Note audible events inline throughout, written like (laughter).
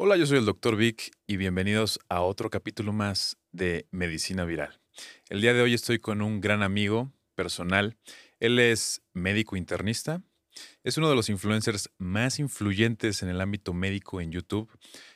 Hola, yo soy el Dr. Vic y bienvenidos a otro capítulo más de Medicina Viral. El día de hoy estoy con un gran amigo personal. Él es médico internista. Es uno de los influencers más influyentes en el ámbito médico en YouTube.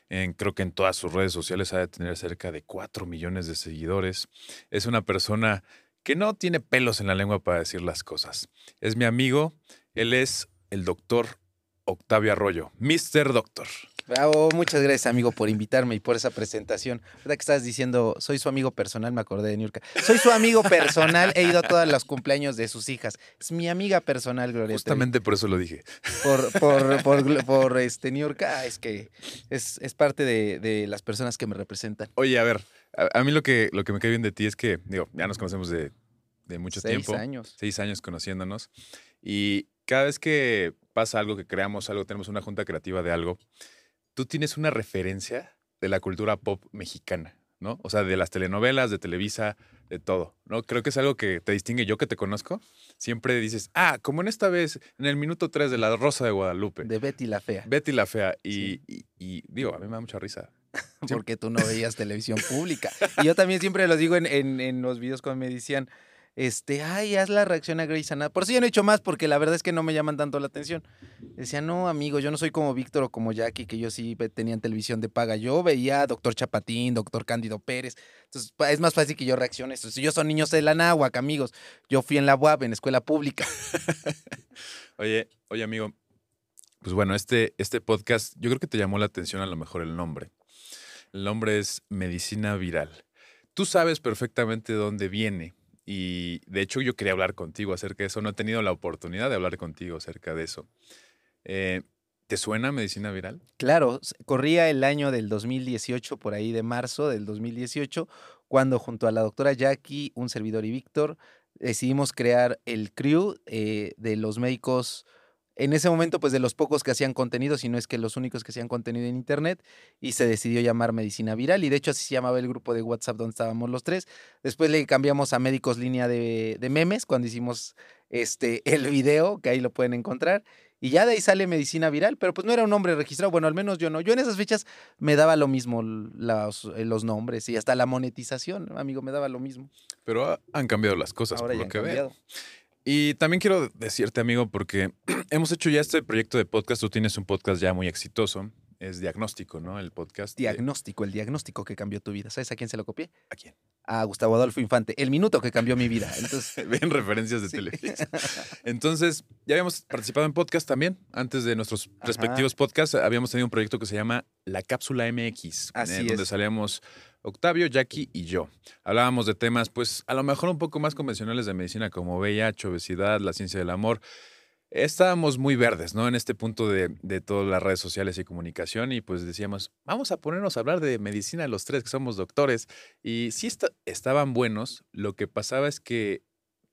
Creo que en todas sus redes sociales ha de tener cerca de 4 millones de seguidores. Es una persona que no tiene pelos en la lengua para decir las cosas. Es mi amigo. Él es el doctor Octavio Arroyo. Mr. Doctor. Bravo, muchas gracias amigo por invitarme y por esa presentación. ¿Verdad que estás diciendo, soy su amigo personal? Me acordé de Niurka. Soy su amigo personal, he ido a todos los cumpleaños de sus hijas. Es mi amiga personal, Gloria. Justamente por eso lo dije. Por, por, por, por, este, Niurka, ah, es que es, es parte de, de las personas que me representan. Oye, a ver, a, a mí lo que, lo que me cae bien de ti es que, digo, ya nos conocemos de, de mucho Seis tiempo. años. Seis años conociéndonos. Y cada vez que pasa algo, que creamos algo, tenemos una junta creativa de algo, tú tienes una referencia de la cultura pop mexicana, ¿no? O sea, de las telenovelas, de Televisa, de todo, ¿no? Creo que es algo que te distingue. Yo que te conozco, siempre dices, ah, como en esta vez, en el minuto 3 de La Rosa de Guadalupe. De Betty la Fea. Betty la Fea. Y, Sí. y- y, digo, a mí me da mucha risa. (laughs) porque tú no veías televisión pública. Y yo también siempre los digo en, en- en los videos cuando me decían, este, ay, haz la reacción a Grey's Anatomy. Por si ya no he hecho más, porque la verdad es que no me llaman tanto la atención. Decía, no, amigo, yo no soy como Víctor o como Jackie, que yo sí tenían televisión de paga. Yo veía a Doctor Chapatín, Doctor Cándido Pérez. Entonces, es más fácil que yo reaccione. Entonces, yo son niños de la náhuac, amigos. Yo fui en la UAP, en escuela pública. (laughs) Oye, oye, amigo. Pues bueno, este, este podcast, yo creo que te llamó la atención a lo mejor el nombre. El nombre es Medicina Viral. Tú sabes perfectamente de dónde viene. Y de hecho yo quería hablar contigo acerca de eso. No he tenido la oportunidad de hablar contigo acerca de eso. Eh, ¿Te suena Medicina Viral? Claro, corría el año del 2018, por ahí de marzo del 2018, cuando junto a la doctora Jackie, un servidor y Víctor, decidimos crear el crew eh, de los médicos, en ese momento pues de los pocos que hacían contenido, si no es que los únicos que hacían contenido en internet, y se decidió llamar Medicina Viral, y de hecho así se llamaba el grupo de WhatsApp donde estábamos los tres. Después le cambiamos a Médicos Línea de, de Memes, cuando hicimos este, (laughs) el video, que ahí lo pueden encontrar. Y ya de ahí sale medicina viral, pero pues no era un nombre registrado. Bueno, al menos yo no. Yo en esas fechas me daba lo mismo los, eh, los nombres y hasta la monetización, amigo, me daba lo mismo. Pero ha- han cambiado las cosas, Ahora por ya lo han que veo. Y también quiero decirte, amigo, porque (clears throat) hemos hecho ya este proyecto de podcast. Tú tienes un podcast ya muy exitoso. Es diagnóstico, ¿no? El podcast. de- Diagnóstico, el diagnóstico que cambió tu vida. ¿Sabes a quién se lo copié? ¿A quién? A Gustavo Adolfo Infante. El minuto que cambió mi vida. Entonces, (laughs) Ven referencias de Sí. Entonces, ya habíamos participado en podcast también. Antes de nuestros Ajá. respectivos podcasts, habíamos tenido un proyecto que se llama La Cápsula MX, Así en donde es. salíamos Octavio, Jackie y yo. Hablábamos de temas, pues, a lo mejor un poco más convencionales de medicina, como VIH, obesidad, la ciencia del amor. Estábamos muy verdes, ¿no? En este punto de, de todas las redes sociales y comunicación, y pues decíamos, vamos a ponernos a hablar de medicina los tres, que somos doctores. Y sí esta- estaban buenos, lo que pasaba es que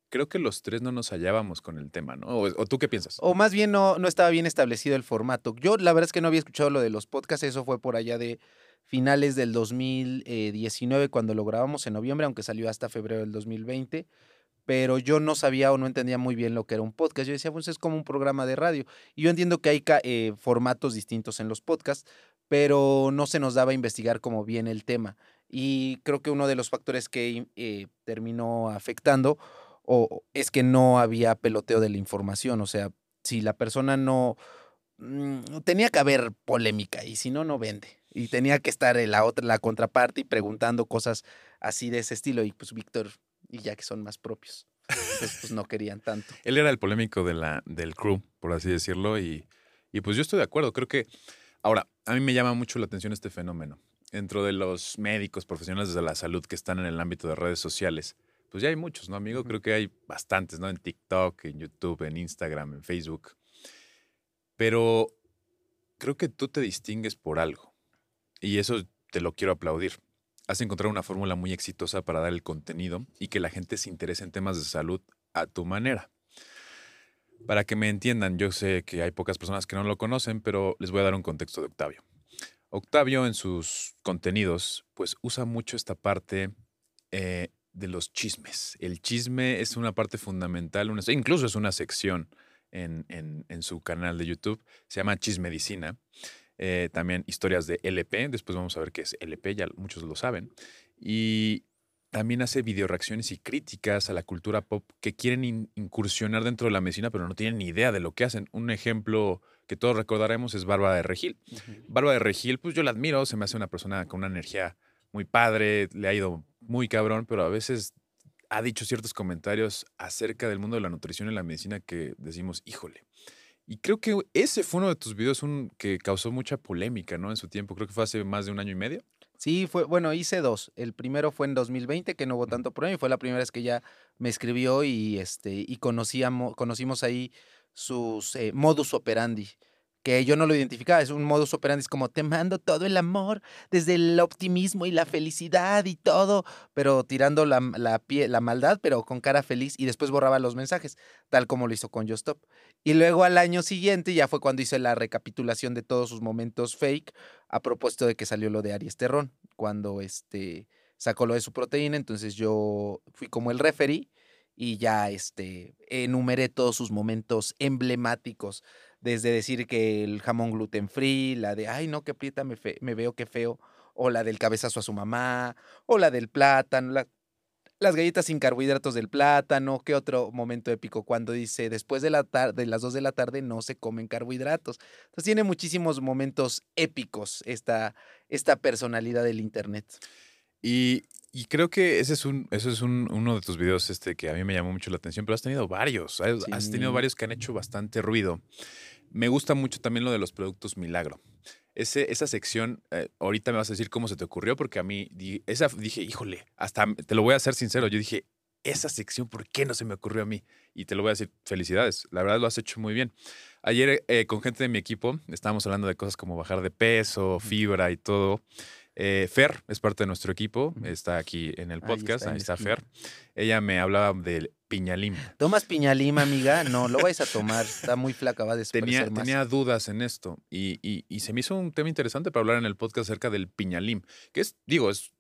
creo que los tres no nos hallábamos con el tema, ¿no? ¿O, o tú qué piensas? o más bien no, no estaba bien establecido el formato. Yo la verdad es que no había escuchado lo de los podcasts. Eso fue por allá de finales del 2019 cuando lo grabamos en noviembre, aunque salió hasta febrero del 2020. Pero yo no sabía o no entendía muy bien lo que era un podcast. Yo decía, pues es como un programa de radio. Y yo entiendo que hay eh, formatos distintos en los podcasts, pero no se nos daba a investigar como bien el tema. Y creo que uno de los factores que eh, terminó afectando o es que no había peloteo de la información. O sea, si la persona no mm, tenía que haber polémica y si no, no vende. Y tenía que estar la otra, la contraparte y preguntando cosas así de ese estilo. Y pues Víctor y ya que son más propios. Entonces, pues no querían tanto. (laughs) Él era el polémico de la, del crew, por así decirlo, y, y pues yo estoy de acuerdo. Creo que, ahora, a mí me llama mucho la atención este fenómeno. Dentro de los médicos, profesionales de la salud que están en el ámbito de redes sociales, pues ya hay muchos, ¿no, amigo? Creo que hay bastantes, ¿no? En TikTok, en YouTube, en Instagram, en Facebook. Pero creo que tú te distingues por algo. Y eso te lo quiero aplaudir. Has encontrado una fórmula muy exitosa para dar el contenido y que la gente se interese en temas de salud a tu manera. Para que me entiendan, yo sé que hay pocas personas que no lo conocen, pero les voy a dar un contexto de Octavio. Octavio en sus contenidos, pues usa mucho esta parte eh, de los chismes. El chisme es una parte fundamental, incluso es una sección en, su canal de YouTube, se llama Chismedicina. Eh, también historias de LP, después vamos a ver qué es LP, ya muchos lo saben. Y también hace video reacciones y críticas a la cultura pop que quieren incursionar dentro de la medicina, pero no tienen ni idea de lo que hacen. Un ejemplo que todos recordaremos es Bárbara de Regil. Bárbara de Regil, pues yo la admiro, se me hace una persona con una energía muy padre, le ha ido muy cabrón, pero a veces ha dicho ciertos comentarios acerca del mundo de la nutrición y la medicina que decimos, híjole. Y creo que ese fue uno de tus videos un, que causó mucha polémica, ¿no? En su tiempo, creo que fue hace más de un año y medio. Sí, fue, bueno, hice dos. El primero fue en 2020, que no hubo tanto problema, y fue la primera vez que ya me escribió y, este, y conocíamos, conocimos ahí sus eh, modus operandi que yo no lo identificaba, es un modus operandi, es como te mando todo el amor, desde el optimismo y la felicidad y todo, pero tirando la, la, la maldad, pero con cara feliz, y después borraba los mensajes, tal como lo hizo con Just Stop. Y luego al año siguiente ya fue cuando hice la recapitulación de todos sus momentos fake, a propósito de que salió lo de Aries Terrón, cuando este, sacó lo de su proteína, entonces yo fui como el referee y ya este, enumeré todos sus momentos emblemáticos desde decir que el jamón gluten free, la de, ay, no, qué aprieta, me, me veo qué feo, o la del cabezazo a su mamá, o la del plátano, las galletas sin carbohidratos del plátano, qué otro momento épico cuando dice, después de, la de las 2 de la tarde no se comen carbohidratos. Entonces tiene muchísimos momentos épicos esta, esta personalidad del Internet. Y, creo que ese es un, eso es uno de tus videos este, que a mí me llamó mucho la atención, pero has tenido varios, has tenido varios que han hecho bastante ruido. Me gusta mucho también lo de los productos milagro. Ese, esa sección, eh, ahorita me vas a decir cómo se te ocurrió, porque a mí esa, dije, híjole, hasta te lo voy a ser sincero, yo dije, esa sección, ¿por qué no se me ocurrió a mí? Y te lo voy a decir, felicidades, la verdad lo has hecho muy bien. Ayer eh, con gente de mi equipo estábamos hablando de cosas como bajar de peso, fibra y todo. Eh, Fer es parte de nuestro equipo, está aquí en el podcast, ahí está, Fer. Ella me hablaba del piñalim. ¿Tomas piñalim, amiga? No, lo vais a tomar, está muy flaca, va a tenía, Tenía dudas en esto y, se me hizo un tema interesante para hablar en el podcast acerca del piñalim, que es, digo, es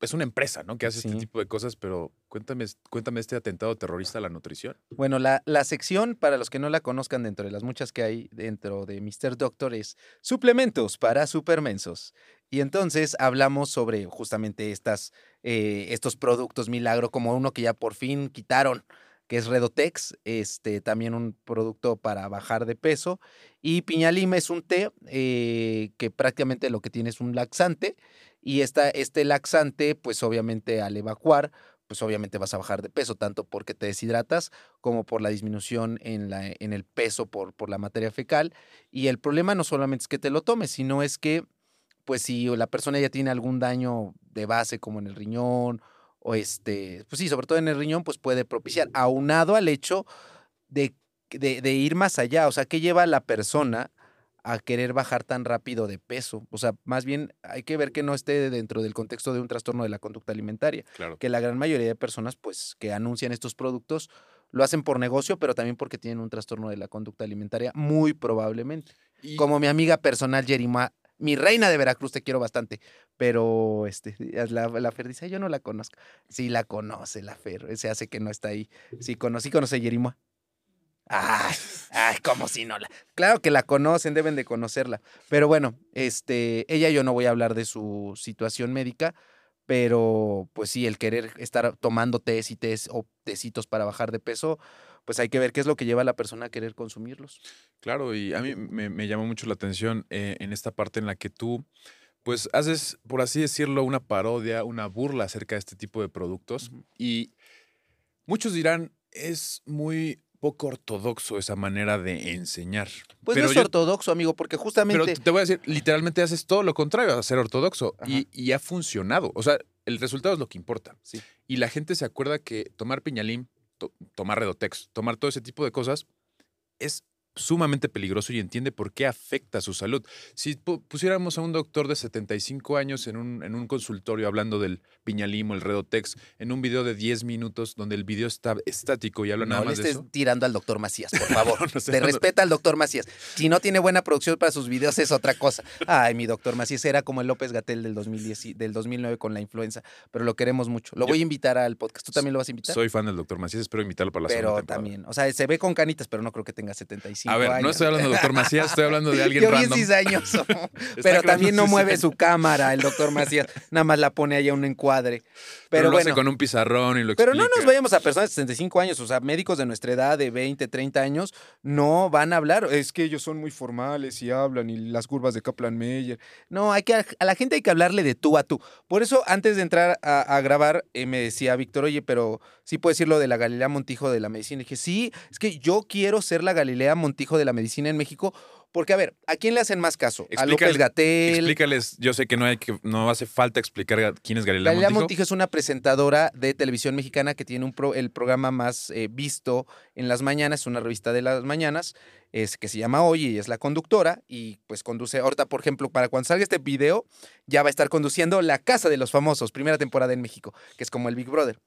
es una empresa, ¿no? Que hace este tipo de cosas, pero cuéntame, cuéntame este atentado terrorista a la nutrición. Bueno, la, la, sección, para los que no la conozcan dentro de las muchas que hay dentro de Mr. Doctor, es suplementos para supermensos. Y entonces hablamos sobre justamente estas, eh, estos productos milagro, como uno que ya por fin quitaron, que es Redotex, este, también un producto para bajar de peso. Y Piñalima es un té eh, que prácticamente lo que tiene es un laxante. Y esta, este laxante, pues obviamente al evacuar, pues obviamente vas a bajar de peso, tanto porque te deshidratas como por la disminución en, la, en el peso por, por la materia fecal. Y el problema no solamente es que te lo tomes, sino es que pues si la persona ya tiene algún daño de base como en el riñón o este, pues sí, sobre todo en el riñón, pues puede propiciar, aunado al hecho de, de, ir más allá, o sea, ¿qué lleva a la persona a querer bajar tan rápido de peso? O sea, más bien hay que ver que no esté dentro del contexto de un trastorno de la conducta alimentaria, claro. que la gran mayoría de personas, pues, que anuncian estos productos, lo hacen por negocio, pero también porque tienen un trastorno de la conducta alimentaria, muy probablemente. Como mi amiga personal Jerima mi reina de Veracruz, te quiero bastante. Pero este, la, la Fer dice, yo no la conozco. Sí, la conoce la Fer, se hace que no está ahí. Sí, conocí, conoce a Yerima. Ay, ay, como si no la. Claro que la conocen, deben de conocerla. Pero bueno, este, ella yo no voy a hablar de su situación médica, pero pues sí, el querer estar tomando tés y tés o tecitos para bajar de peso, pues hay que ver qué es lo que lleva a la persona a querer consumirlos. Claro, y a mí me, llamó mucho la atención eh, en esta parte en la que tú, pues haces, por así decirlo, una parodia, una burla acerca de este tipo de productos. Y muchos dirán, es muy poco ortodoxo esa manera de enseñar. Pues no es ortodoxo, amigo, porque justamente... Pero te voy a decir, literalmente haces todo lo contrario a ser ortodoxo y, ha funcionado. O sea, el resultado es lo que importa. Sí. Y la gente se acuerda que tomar piñalín tomar Redotex, tomar todo ese tipo de cosas, es sumamente peligroso y entiende por qué afecta su salud. Si pusiéramos a un doctor de 75 años en un, en un consultorio hablando del piñalimo, el redotex, en un video de 10 minutos donde el video está estático y habla nada más le de estés eso. tirando al doctor Macías, por (laughs) favor. No, no sé, Te no, no. respeta al doctor Macías. Si no tiene buena producción para sus videos es otra cosa. Ay, mi doctor Macías era como el López Gatel del, 2010, y- del 2009 con la influenza, pero lo queremos mucho. Lo Yo- voy a invitar al podcast. ¿Tú también lo vas a invitar? Soy fan del doctor Macías, espero invitarlo para la pero temporada. también, o sea, se ve con canitas, pero no creo que tenga 75 A ver, años. no estoy hablando de doctor Macías, estoy hablando de alguien Yo random. 16 años, (laughs) pero también no 16 mueve su cámara el doctor Macías, nada más la pone ahí a un encuadre. Pero, Pero, lo hace bueno, con un pizarrón y lo pero explica. no nos vayamos a personas de 65 años, o sea, médicos de nuestra edad, de 20, 30 años, no van a hablar. Es que ellos son muy formales y hablan y las curvas de Kaplan-Meyer. No, hay que, a la gente hay que hablarle de tú a tú. Por eso, antes de entrar a, a grabar, eh, me decía Víctor, oye, pero sí puedes decir lo de la Galilea Montijo de la medicina. Y dije, sí, es que yo quiero ser la Galilea Montijo de la medicina en México. Porque, a ver, ¿a quién le hacen más caso? A López Gatel. Explícales, yo sé que no hay que no hace falta explicar quién es Galilea, Galilea Montijo. Montijo es una presentadora de televisión mexicana que tiene un pro- el programa más eh, visto en las mañanas, es una revista de las mañanas, es, que se llama Hoy y es la conductora y pues conduce, ahorita por ejemplo, para cuando salga este video, ya va a estar conduciendo La Casa de los Famosos, primera temporada en México, que es como el Big Brother.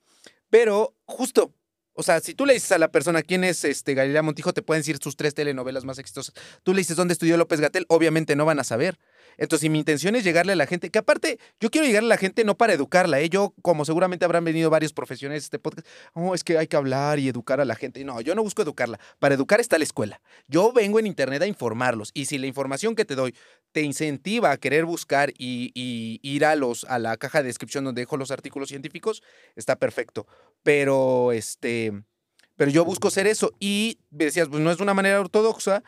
Pero justo, o sea, si tú le dices a la persona quién es este Galilea Montijo, te pueden decir sus tres telenovelas más exitosas. Tú le dices dónde estudió López Gatel, obviamente no van a saber. Entonces, si mi intención es llegarle a la gente, que aparte, yo quiero llegarle a la gente no para educarla, ¿eh? Yo, como seguramente habrán venido varios profesionales de este podcast, oh, es que hay que hablar y educar a la gente. No, yo no busco educarla. Para educar está la escuela. Yo vengo en internet a informarlos. Y si la información que te doy te incentiva a querer buscar y, y ir a los a la caja de descripción donde dejo los artículos científicos, está perfecto. Pero este. Pero yo busco ser eso. Y me decías, pues no es una manera ortodoxa,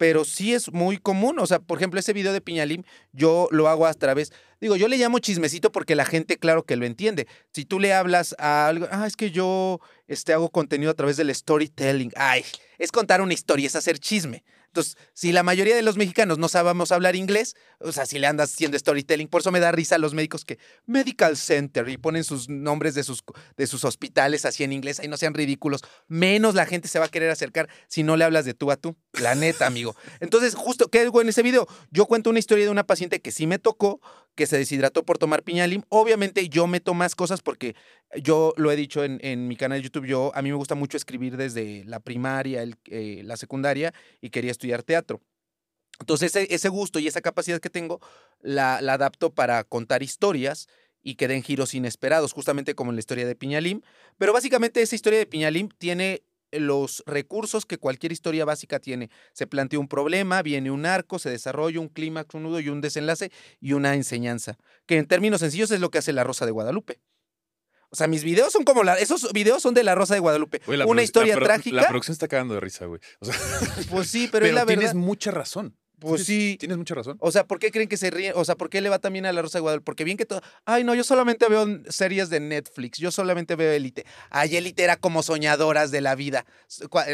pero sí es muy común. O sea, por ejemplo, ese video de Piñalim, yo lo hago a través. Digo, yo le llamo chismecito porque la gente, claro que lo entiende. Si tú le hablas a algo, ah, es que yo este, hago contenido a través del storytelling. Ay, es contar una historia, es hacer chisme. Entonces, si la mayoría de los mexicanos no sabemos hablar inglés, o sea, si le andas haciendo storytelling, por eso me da risa a los médicos que Medical Center y ponen sus nombres de sus, de sus hospitales así en inglés, ahí no sean ridículos. Menos la gente se va a querer acercar si no le hablas de tú a tú. La neta, amigo. Entonces, justo, ¿qué hago en ese video? Yo cuento una historia de una paciente que sí me tocó, que se deshidrató por tomar piñalim. Obviamente yo meto más cosas porque yo lo he dicho en, en mi canal de YouTube, yo a mí me gusta mucho escribir desde la primaria, el- eh, la secundaria y quería estudiar teatro. Entonces ese, ese gusto y esa capacidad que tengo la, la adapto para contar historias y que den giros inesperados, justamente como en la historia de Piñalim. Pero básicamente esa historia de Piñalim tiene los recursos que cualquier historia básica tiene. Se plantea un problema, viene un arco, se desarrolla un clímax, un nudo y un desenlace y una enseñanza, que en términos sencillos es lo que hace la Rosa de Guadalupe. O sea, mis videos son como la, esos videos son de la Rosa de Guadalupe. Oye, una historia la trágica. La producción está cagando de risa, güey. O sea, Pues sí, pero, (laughs) pero, es la tienes verdad. mucha razón. Pues sí. Tienes mucha razón. O sea, ¿por qué creen que se ríe? O sea, ¿por qué le va también a la Rosa de Guadalupe? Porque bien que todo. Ay, no, yo solamente veo series de Netflix. Yo solamente veo Elite. Ay, Elite era como soñadoras de la vida.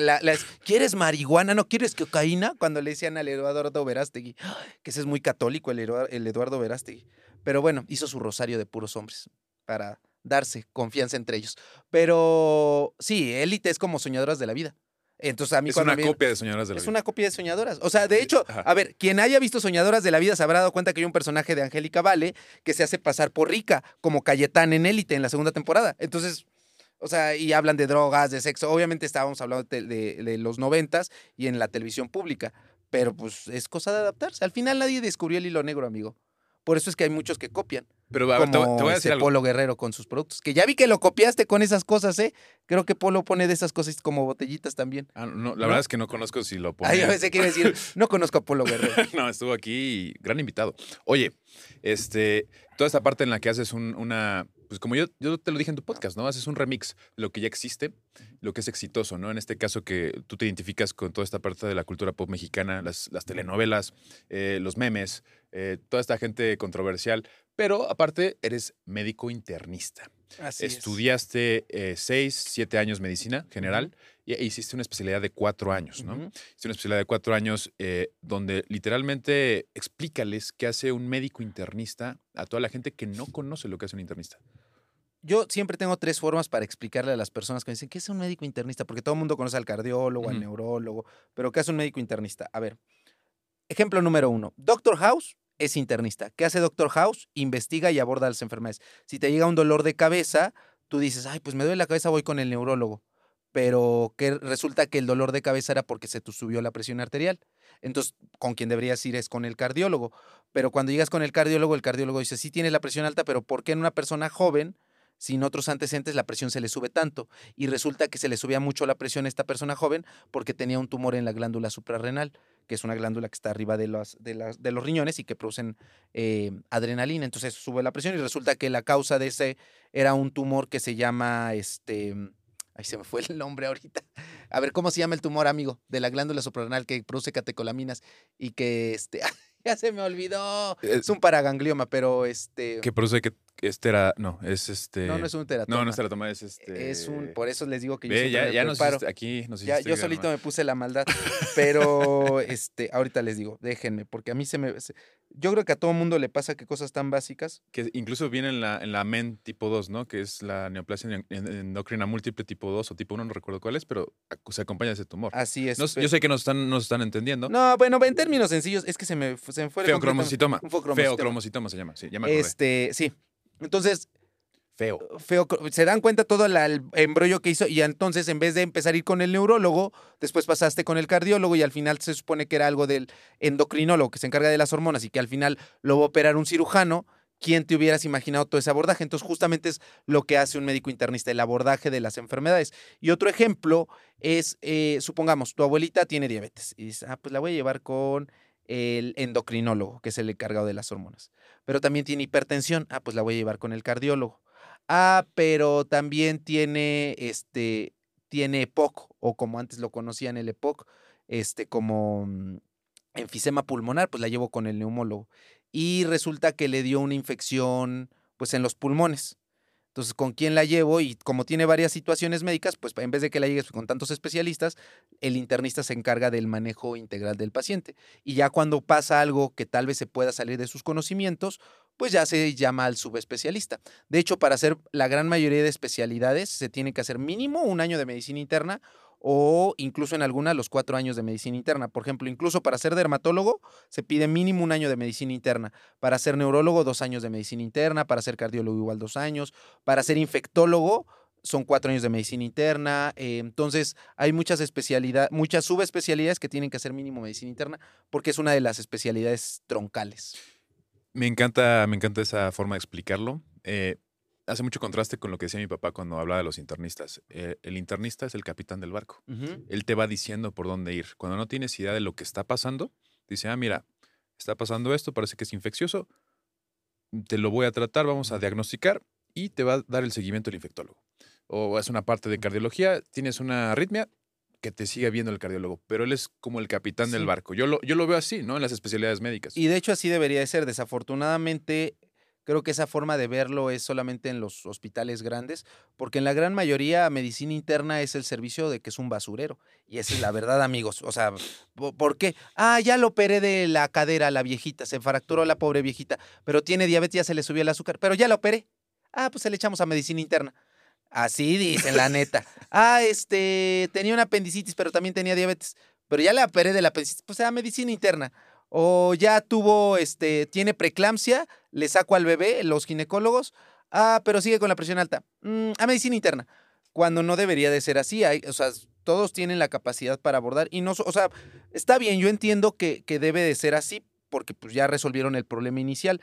La- las- ¿Quieres marihuana? ¿No quieres cocaína? Cuando le decían al Eduardo Verástegui. (gasps) Que ese es muy católico, el, el Eduardo Verástegui. Pero bueno, hizo su rosario de puros hombres para darse confianza entre ellos. Pero sí, Elite es como soñadoras de la vida. Entonces a mí Es una me- copia de Soñadoras de la es Vida. una copia de Soñadoras. O sea, de hecho, Ajá. a ver, quien haya visto Soñadoras de la Vida se habrá dado cuenta que hay un personaje de Angélica Vale que se hace pasar por rica, como Cayetán en Élite en la segunda temporada. Entonces, o sea, y hablan de drogas, de sexo. Obviamente estábamos hablando de, de- de los noventas y en la televisión pública. Pero pues es cosa de adaptarse. Al final nadie descubrió el hilo negro, amigo. Por eso es que hay muchos que copian. Pero a ver, te, voy- como te voy a decir algo. Polo Guerrero con sus productos. Que ya vi que lo copiaste con esas cosas, ¿eh? Creo que Polo pone de esas cosas como botellitas también. Ah, no, la ¿No? verdad es que no conozco si lo pone. Ay, a veces quiero decir, (laughs) no conozco a Polo Guerrero. (laughs) no, estuvo aquí, y gran invitado. Oye, este, toda esta parte en la que haces un- una, pues como yo, yo te lo dije en tu podcast, ¿no? Haces un remix lo que ya existe, lo que es exitoso, ¿no? En este caso que tú te identificas con toda esta parte de la cultura pop mexicana, las, las telenovelas, eh, los memes, eh, toda esta gente controversial, pero aparte eres médico internista. Así es. Estudiaste eh, seis, siete años medicina general y e hiciste una especialidad de cuatro años, ¿no? Hiciste una especialidad de cuatro años eh, donde literalmente explícales qué hace un médico internista a toda la gente que no conoce lo que hace un internista. yo siempre tengo tres formas para explicarle a las personas que me dicen, ¿qué es un médico internista? Porque todo el mundo conoce al cardiólogo, al neurólogo, pero ¿qué es un médico internista? A ver, ejemplo número uno, Doctor House es internista. ¿Qué hace Doctor House? Investiga y aborda las enfermedades. Si te llega un dolor de cabeza, tú dices, ay, pues me duele la cabeza, voy con el neurólogo. Pero que resulta que el dolor de cabeza era porque se subió la presión arterial. Entonces, con quien deberías ir es con el cardiólogo. Pero cuando llegas con el cardiólogo, el cardiólogo dice, sí tienes la presión alta, pero ¿por qué en una persona joven, sin otros antecedentes, la presión se le sube tanto? Y resulta que se le subía mucho la presión a esta persona joven porque tenía un tumor en la glándula suprarrenal, que es una glándula que está arriba de los, de las- de los riñones y que producen eh, adrenalina. Entonces sube la presión y resulta que la causa de ese era un tumor que se llama, este, ay, se me fue el nombre ahorita. A ver, ¿cómo se llama el tumor, amigo? De la glándula suprarrenal que produce catecolaminas y que, este, (laughs) ya se me olvidó. Eh, Es un paraganglioma, pero este, Que produce que que este era. No, es este. no, no es un teratoma. No, no es teratoma, es este. Es un, por eso les digo que yo Ve, ya, me ya nos hiciste- aquí nos Ya, yo solito me puse la maldad, (laughs) pero este, ahorita les digo, déjenme, porque a mí se me... se- yo creo que a todo mundo le pasa que cosas tan básicas, Que incluso viene en la, en la MEN tipo 2, ¿no? Que es la neoplasia en- en- endocrina múltiple tipo 2 o tipo 1, no recuerdo cuál es, pero se acompaña de ese tumor. así es. No- yo sé que nos están, nos están entendiendo. No, bueno, en términos sencillos, es que se me, se me fue el Feocromocitoma. feocromocitoma. Feocromocitoma se llama, sí, ya me acordé. Este, sí. Entonces, Feo. feo, se dan cuenta todo la- el embrollo que hizo y entonces en vez de empezar a ir con el neurólogo, después pasaste con el cardiólogo y al final se supone que era algo del endocrinólogo que se encarga de las hormonas y que al final lo va a operar un cirujano. ¿Quién te hubieras imaginado todo ese abordaje? Entonces justamente es lo que hace un médico internista, el abordaje de las enfermedades. Y otro ejemplo es, eh, supongamos, tu abuelita tiene diabetes y dices, ah, pues la voy a llevar con el endocrinólogo, que es el encargado de las hormonas. Pero también tiene hipertensión, ah, pues la voy a llevar con el cardiólogo. Ah, pero también tiene este tiene EPOC o como antes lo conocían el EPOC, este como mm, enfisema pulmonar, pues la llevo con el neumólogo y resulta que le dio una infección pues en los pulmones. Entonces, ¿con quién la llevo? Y como tiene varias situaciones médicas, pues en vez de que la llegues con tantos especialistas, el internista se encarga del manejo integral del paciente. Y ya cuando pasa algo que tal vez se pueda salir de sus conocimientos, pues ya se llama al subespecialista. De hecho, para hacer la gran mayoría de especialidades se tiene que hacer mínimo un año de medicina interna o incluso en algunas los cuatro años de medicina interna. Por ejemplo, incluso para ser dermatólogo se pide mínimo un año de medicina interna. Para ser neurólogo, dos años de medicina interna. Para ser cardiólogo, igual dos años. Para ser infectólogo, son cuatro años de medicina interna. eh, entonces, hay muchas especialidades, muchas subespecialidades que tienen que hacer mínimo medicina interna porque es una de las especialidades troncales. Me encanta, me encanta esa forma de explicarlo. Eh, hace mucho contraste con lo que decía mi papá cuando hablaba de los internistas. Eh, el internista es el capitán del barco. Él te va diciendo por dónde ir. Cuando no tienes idea de lo que está pasando, dice, ah, mira, está pasando esto, parece que es infeccioso, te lo voy a tratar, vamos a diagnosticar y te va a dar el seguimiento el infectólogo. O es una parte de cardiología, tienes una arritmia, que te siga viendo el cardiólogo, pero él es como el capitán del barco. Yo lo, yo lo veo así, ¿no? En las especialidades médicas. Y de hecho así debería de ser. Desafortunadamente, creo que esa forma de verlo es solamente en los hospitales grandes, porque en la gran mayoría medicina interna es el servicio de que es un basurero. Y esa es la verdad, amigos. O sea, ¿po- ¿por qué? Ah, ya lo operé de la cadera la viejita, se fracturó la pobre viejita, pero tiene diabetes, ya se le subió el azúcar, pero ya la operé. Ah, pues se le echamos a medicina interna. Así dicen, la neta. Ah, este, tenía una apendicitis, pero también tenía diabetes. Pero ya le operé de la apendicitis, pues a medicina interna. O ya tuvo, este, tiene preeclampsia, le saco al bebé, los ginecólogos. Ah, pero sigue con la presión alta. Mm, a medicina interna. Cuando no debería de ser así. Hay, o sea, todos tienen la capacidad para abordar. Y no, o sea, está bien, yo entiendo que, que debe de ser así, porque pues ya resolvieron el problema inicial.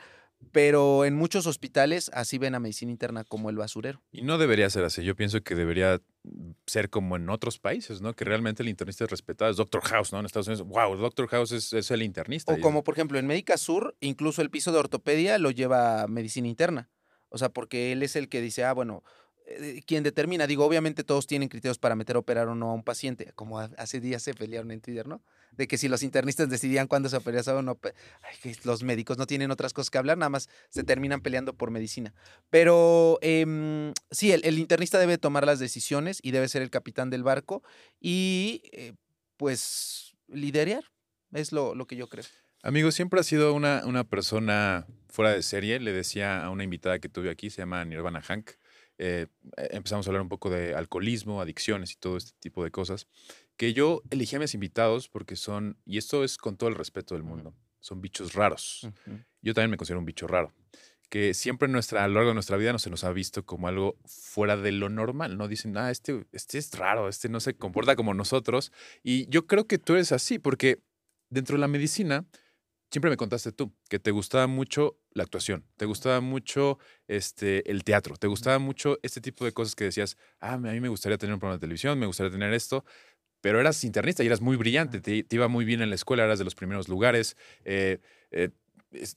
Pero en muchos hospitales así ven a medicina interna como el basurero. Y no debería ser así. Yo pienso que debería ser como en otros países, ¿no? Que realmente el internista es respetado. Es Doctor House, ¿no? En Estados Unidos, wow, Doctor House es, es el internista. O como por ejemplo en Médica Sur, incluso el piso de ortopedia lo lleva medicina interna. O sea, porque él es el que dice, ah, bueno, eh, quien determina, digo, obviamente todos tienen criterios para meter a operar o no a un paciente, como ha- hace días se pelearon en Twitter, ¿no? De que si los internistas decidían cuándo se operaba o no, los médicos no tienen otras cosas que hablar, nada más se terminan peleando por medicina. Pero em, sí, el, internista debe tomar las decisiones y debe ser el capitán del barco y eh, pues liderar, es lo, lo que yo creo. Amigo, siempre ha sido una, una persona fuera de serie. Le decía a una invitada que tuve aquí, se llama Nirvana Hank. Eh, empezamos a hablar un poco de alcoholismo, adicciones y todo este tipo de cosas, que yo elegí a mis invitados porque son, y esto es con todo el respeto del mundo, son bichos raros. Yo también me considero un bicho raro que siempre nuestra, a lo largo de nuestra vida no se nos ha visto como algo fuera de lo normal, ¿no? Dicen, ah, este, este es raro, este no se comporta como nosotros. Y yo creo que tú eres así, porque dentro de la medicina, siempre me contaste tú, que te gustaba mucho la actuación, te gustaba mucho este, el teatro, te gustaba mucho este tipo de cosas que decías, ah, a mí me gustaría tener un programa de televisión, me gustaría tener esto, pero eras internista y eras muy brillante, te, iba muy bien en la escuela, eras de los primeros lugares, eh, eh,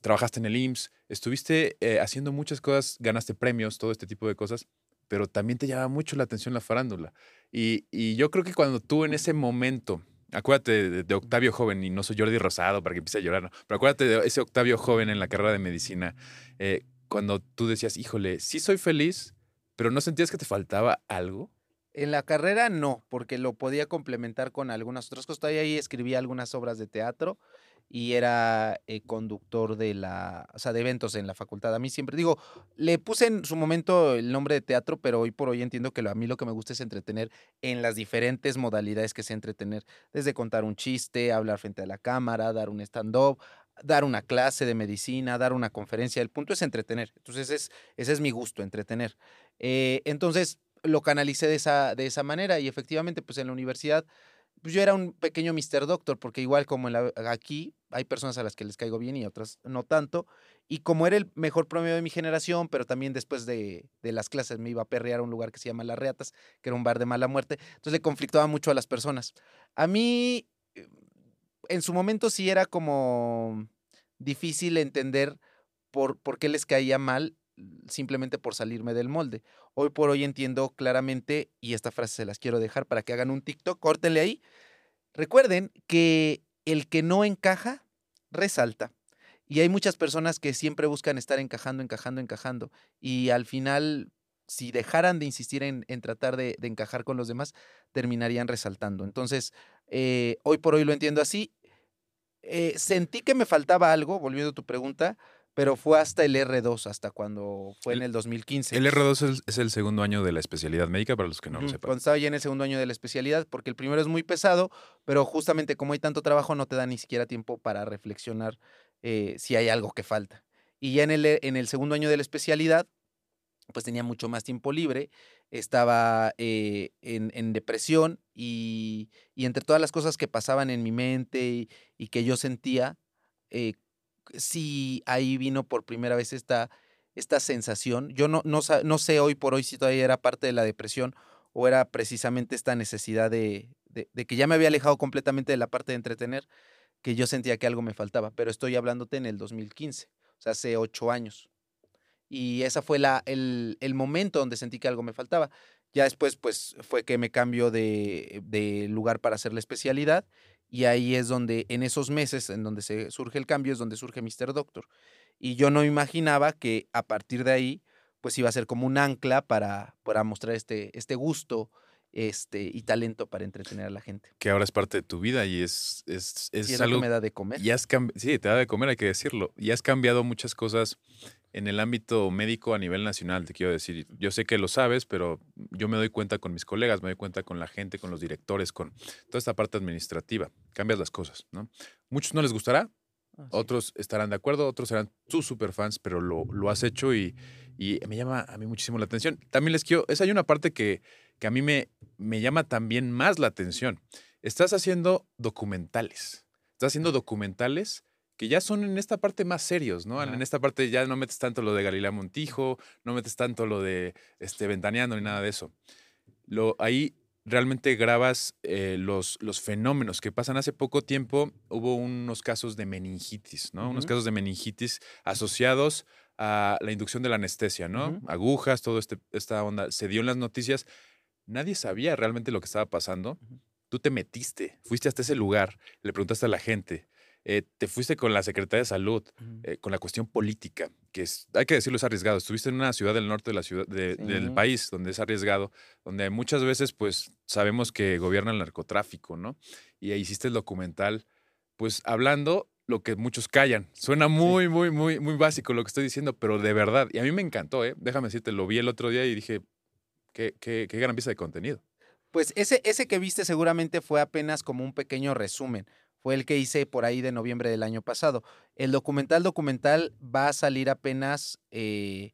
trabajaste en el IMSS, estuviste eh, haciendo muchas cosas, ganaste premios, todo este tipo de cosas, pero también te llama mucho la atención la farándula. Y, yo creo que cuando tú en ese momento, acuérdate de, Octavio Joven, y no soy Jordi Rosado para que empiece a llorar, no, pero acuérdate de ese Octavio Joven en la carrera de medicina, eh, cuando tú decías, híjole, sí soy feliz, pero no sentías que te faltaba algo. En la carrera no, porque lo podía complementar con algunas otras cosas. Todavía ahí escribía algunas obras de teatro y era eh, conductor de la, o sea, de eventos en la facultad. A mí siempre digo, le puse en su momento el nombre de teatro, pero hoy por hoy entiendo que a mí lo que me gusta es entretener en las diferentes modalidades que sé entretener, desde contar un chiste, hablar frente a la cámara, dar un stand-up, dar una clase de medicina, dar una conferencia. El punto es entretener. Entonces, es, ese es mi gusto, entretener. Eh, entonces, lo canalicé de esa, de esa manera y efectivamente, pues en la universidad pues yo era un pequeño Mr. Doctor, porque igual como aquí hay personas a las que les caigo bien y otras no tanto. Y como era el mejor promedio de mi generación, pero también después de, las clases me iba a perrear a un lugar que se llama Las Reatas, que era un bar de mala muerte, entonces le conflictaba mucho a las personas. A mí, eh, en su momento sí era como difícil entender por, por qué les caía mal simplemente por salirme del molde. Hoy por hoy entiendo claramente, y esta frase se las quiero dejar para que hagan un TikTok, córtenle ahí. Recuerden que el que no encaja, resalta. Y hay muchas personas que siempre buscan estar encajando, encajando, encajando. Y al final, si dejaran de insistir en, tratar de, encajar con los demás, terminarían resaltando. Entonces, eh, hoy por hoy lo entiendo así. Eh, sentí que me faltaba algo, volviendo a tu pregunta, pero fue hasta el R2, hasta cuando fue en el 2015. El R2 es el, segundo año de la especialidad médica, para los que no lo sepan. Cuando estaba ya en el segundo año de la especialidad, porque el primero es muy pesado, pero justamente como hay tanto trabajo, no te da ni siquiera tiempo para reflexionar eh, si hay algo que falta. Y ya en el, en el segundo año de la especialidad, pues tenía mucho más tiempo libre, estaba eh, en, depresión y, entre todas las cosas que pasaban en mi mente y, que yo sentía, eh, si ahí vino por primera vez esta, esta sensación. Yo no, no, no, sé hoy por hoy si todavía era parte de la depresión o era precisamente esta necesidad de, de, que ya me había alejado completamente de la parte de entretener, que yo sentía que algo me faltaba, pero estoy hablándote en el 2015, o sea, hace ocho años. Y ese fue la, el, el momento donde sentí que algo me faltaba. Ya después, pues, fue que me cambio de, de lugar para hacer la especialidad y ahí es donde, en esos meses en donde se surge el cambio, es donde surge Mr. Doctor. Y yo no imaginaba que a partir de ahí, pues iba a ser como un ancla para, para mostrar este, este gusto este, y talento para entretener a la gente. Que ahora es parte de tu vida y es, es, es, algo que me da de comer. Y has sí, te da de comer, hay que decirlo. Y has cambiado muchas cosas en el ámbito médico a nivel nacional, te quiero decir. Yo sé que lo sabes, pero yo me doy cuenta con mis colegas, me doy cuenta con la gente, con los directores, con toda esta parte administrativa. Cambias las cosas, ¿no? Muchos no les gustará, ah, otros estarán de acuerdo, otros serán tus super fans, pero lo, lo has hecho y, y, me llama a mí muchísimo la atención. También les quiero, esa hay una parte que, que a mí me, me llama también más la atención. Estás haciendo documentales. Estás haciendo documentales que ya son en esta parte más serios, ¿no? En esta parte ya no metes tanto lo de Galilea Montijo, no metes tanto lo de este, Ventaneando ni nada de eso. Lo, ahí realmente grabas eh, los, los fenómenos que pasan. Hace poco tiempo hubo unos casos de meningitis, ¿no? Unos casos de meningitis asociados a la inducción de la anestesia, ¿no? Agujas, todo este, esta onda. Se dio en las noticias. Nadie sabía realmente lo que estaba pasando. Tú te metiste, fuiste hasta ese lugar, le preguntaste a la gente, eh, te fuiste con la Secretaría de Salud, eh, con la cuestión política, que es, hay que decirlo, es arriesgado. Estuviste en una ciudad del norte de la ciudad, del país donde es arriesgado, donde muchas veces pues sabemos que gobierna el narcotráfico, ¿no? Y ahí hiciste el documental, pues hablando lo que muchos callan. Suena muy, muy, muy, muy básico lo que estoy diciendo, pero de verdad. Y a mí me encantó, ¿eh? Déjame decirte, lo vi el otro día y dije, qué, qué, qué gran pieza de contenido. Pues ese, ese que viste seguramente fue apenas como un pequeño resumen. Fue el que hice por ahí de noviembre del año pasado. El documental documental va a salir apenas, eh,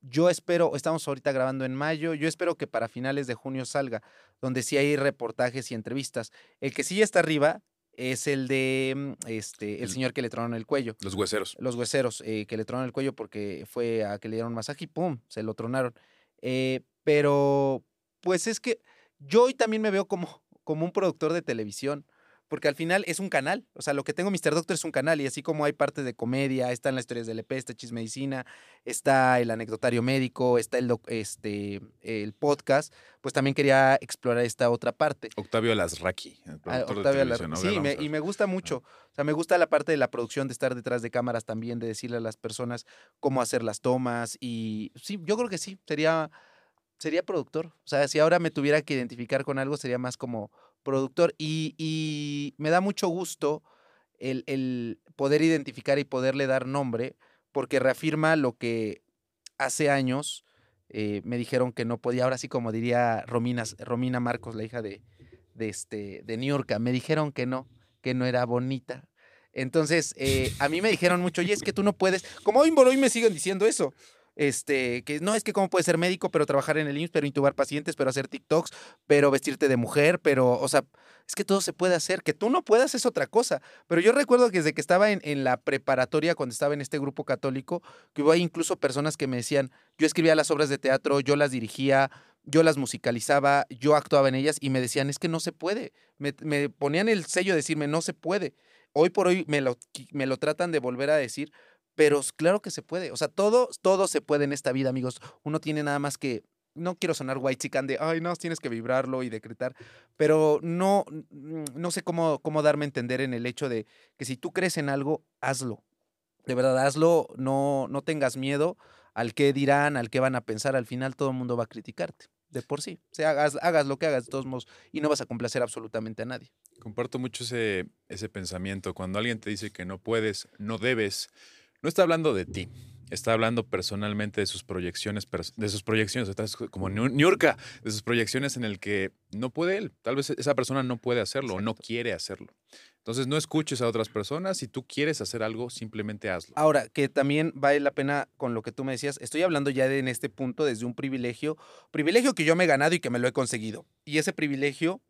yo espero, estamos ahorita grabando en mayo, yo espero que para finales de junio salga, donde sí hay reportajes y entrevistas. El que sí ya está arriba es el de mm, este, el, El- señor que le tronaron el cuello. Los hueseros. Los hueseros, eh, que le tronaron el cuello porque fue a que le dieron masaje y ¡pum! Se lo tronaron. Eh, pero, pues es que yo hoy también me veo como, como un productor de televisión, porque al final es un canal. O sea, lo que tengo Mr. Doctor es un canal y así como hay partes de comedia, están las historias del EP, está Chismedicina, está el anecdotario médico, está el, este, el podcast, pues también quería explorar esta otra parte. Octavio Lasraki, el Ah, Octavio televisión. Alar- A ver, Sí, me- y me gusta mucho. O sea, me gusta la parte de la producción, de estar detrás de cámaras también, de decirle a las personas cómo hacer las tomas. Y sí, yo creo que sí, sería, sería productor. O sea, si ahora me tuviera que identificar con algo, sería más como productor. Y, y me da mucho gusto el, el poder identificar y poderle dar nombre, porque reafirma lo que hace años eh, me dijeron que no podía. Ahora sí, como diría Romina, Romina Marcos, la hija de, de, este, de Niurka, me dijeron que no, que no era bonita. Entonces, eh, a mí me dijeron mucho, oye, es que tú no puedes, como hoy me siguen diciendo eso, este, que no es que cómo puedes ser médico, pero trabajar en el IMSS, pero intubar pacientes, pero hacer TikToks, pero vestirte de mujer, pero, o sea, es que todo se puede hacer, que tú no puedas es otra cosa. Pero yo recuerdo que desde que estaba en, en la preparatoria, cuando estaba en este grupo católico, que hubo ahí incluso personas que me decían, yo escribía las obras de teatro, yo las dirigía, yo las musicalizaba, yo actuaba en ellas y me decían, es que no se puede. Me, ponían el sello de decirme, no se puede. Hoy por hoy me lo, me lo tratan de volver a decir, pero claro que se puede. O sea, todo, todo se puede en esta vida, amigos. Uno tiene nada más que, no quiero sonar white chican de, ay, no, tienes que vibrarlo y decretar, pero no, no sé cómo, cómo darme a entender en el hecho de que si tú crees en algo, hazlo. De verdad, hazlo, no, no tengas miedo al qué dirán, al qué van a pensar. Al final todo el mundo va a criticarte, de por sí. O sea, hagas, hagas lo que hagas, de todos modos, y no vas a complacer absolutamente a nadie. Comparto mucho ese, ese pensamiento. Cuando alguien te dice que no puedes, no debes, no está hablando de ti. Está hablando personalmente de sus proyecciones, de sus proyecciones, estás como Niu- Niurka, de sus proyecciones en el que no puede él. Tal vez esa persona no puede hacerlo o no quiere hacerlo. Entonces no escuches a otras personas. Si tú quieres hacer algo, simplemente hazlo. Ahora, que también vale la pena con lo que tú me decías, estoy hablando ya de, en este punto desde un privilegio, privilegio que yo me he ganado y que me lo he conseguido. Y ese privilegio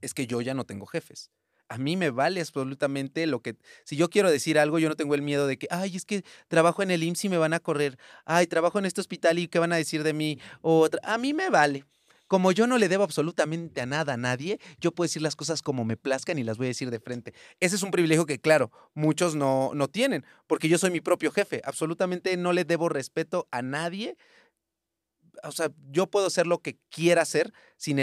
es que yo ya no tengo jefes. A mí me vale absolutamente lo que... Si yo quiero decir algo, yo no tengo el miedo de que, ay, es que trabajo en el IMSS y me van a correr. Ay, trabajo en este hospital y qué van a decir de mí. O a mí me vale. Como yo no le debo absolutamente a nada a nadie, yo puedo decir las cosas como me plazcan y las voy a decir de frente. Ese es un privilegio que, claro, muchos no, no tienen, porque yo soy mi propio jefe. Absolutamente no le debo respeto a nadie. O sea, yo puedo ser lo que quiera ser sin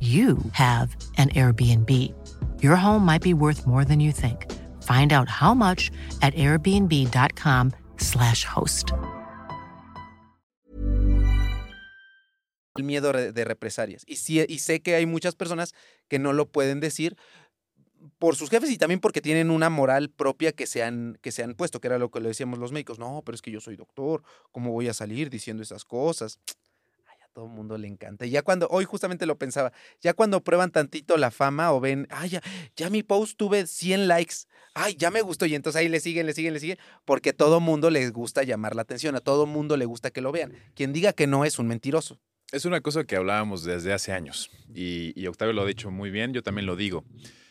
you have an Airbnb. Your home might be worth more than you think. Find out how much at airbnb.com/slash host. el miedo de represalias. Y, sí- y sé que hay muchas personas que no lo pueden decir por sus jefes y también porque tienen una moral propia que se han, que se han puesto, que era lo que le decíamos los médicos. No, pero es que yo soy doctor, ¿cómo voy a salir diciendo esas cosas? Todo el mundo le encanta. Y ya cuando, hoy justamente lo pensaba, ya cuando prueban tantito la fama o ven, ay, ya, ya mi post tuve 100 likes, ay, ya me gustó, y entonces ahí le siguen, le siguen, le siguen, porque a todo mundo les gusta llamar la atención, a todo mundo le gusta que lo vean. Quien diga que no es un mentiroso. Es una cosa que hablábamos desde hace años y, y Octavio lo ha dicho muy bien, yo también lo digo.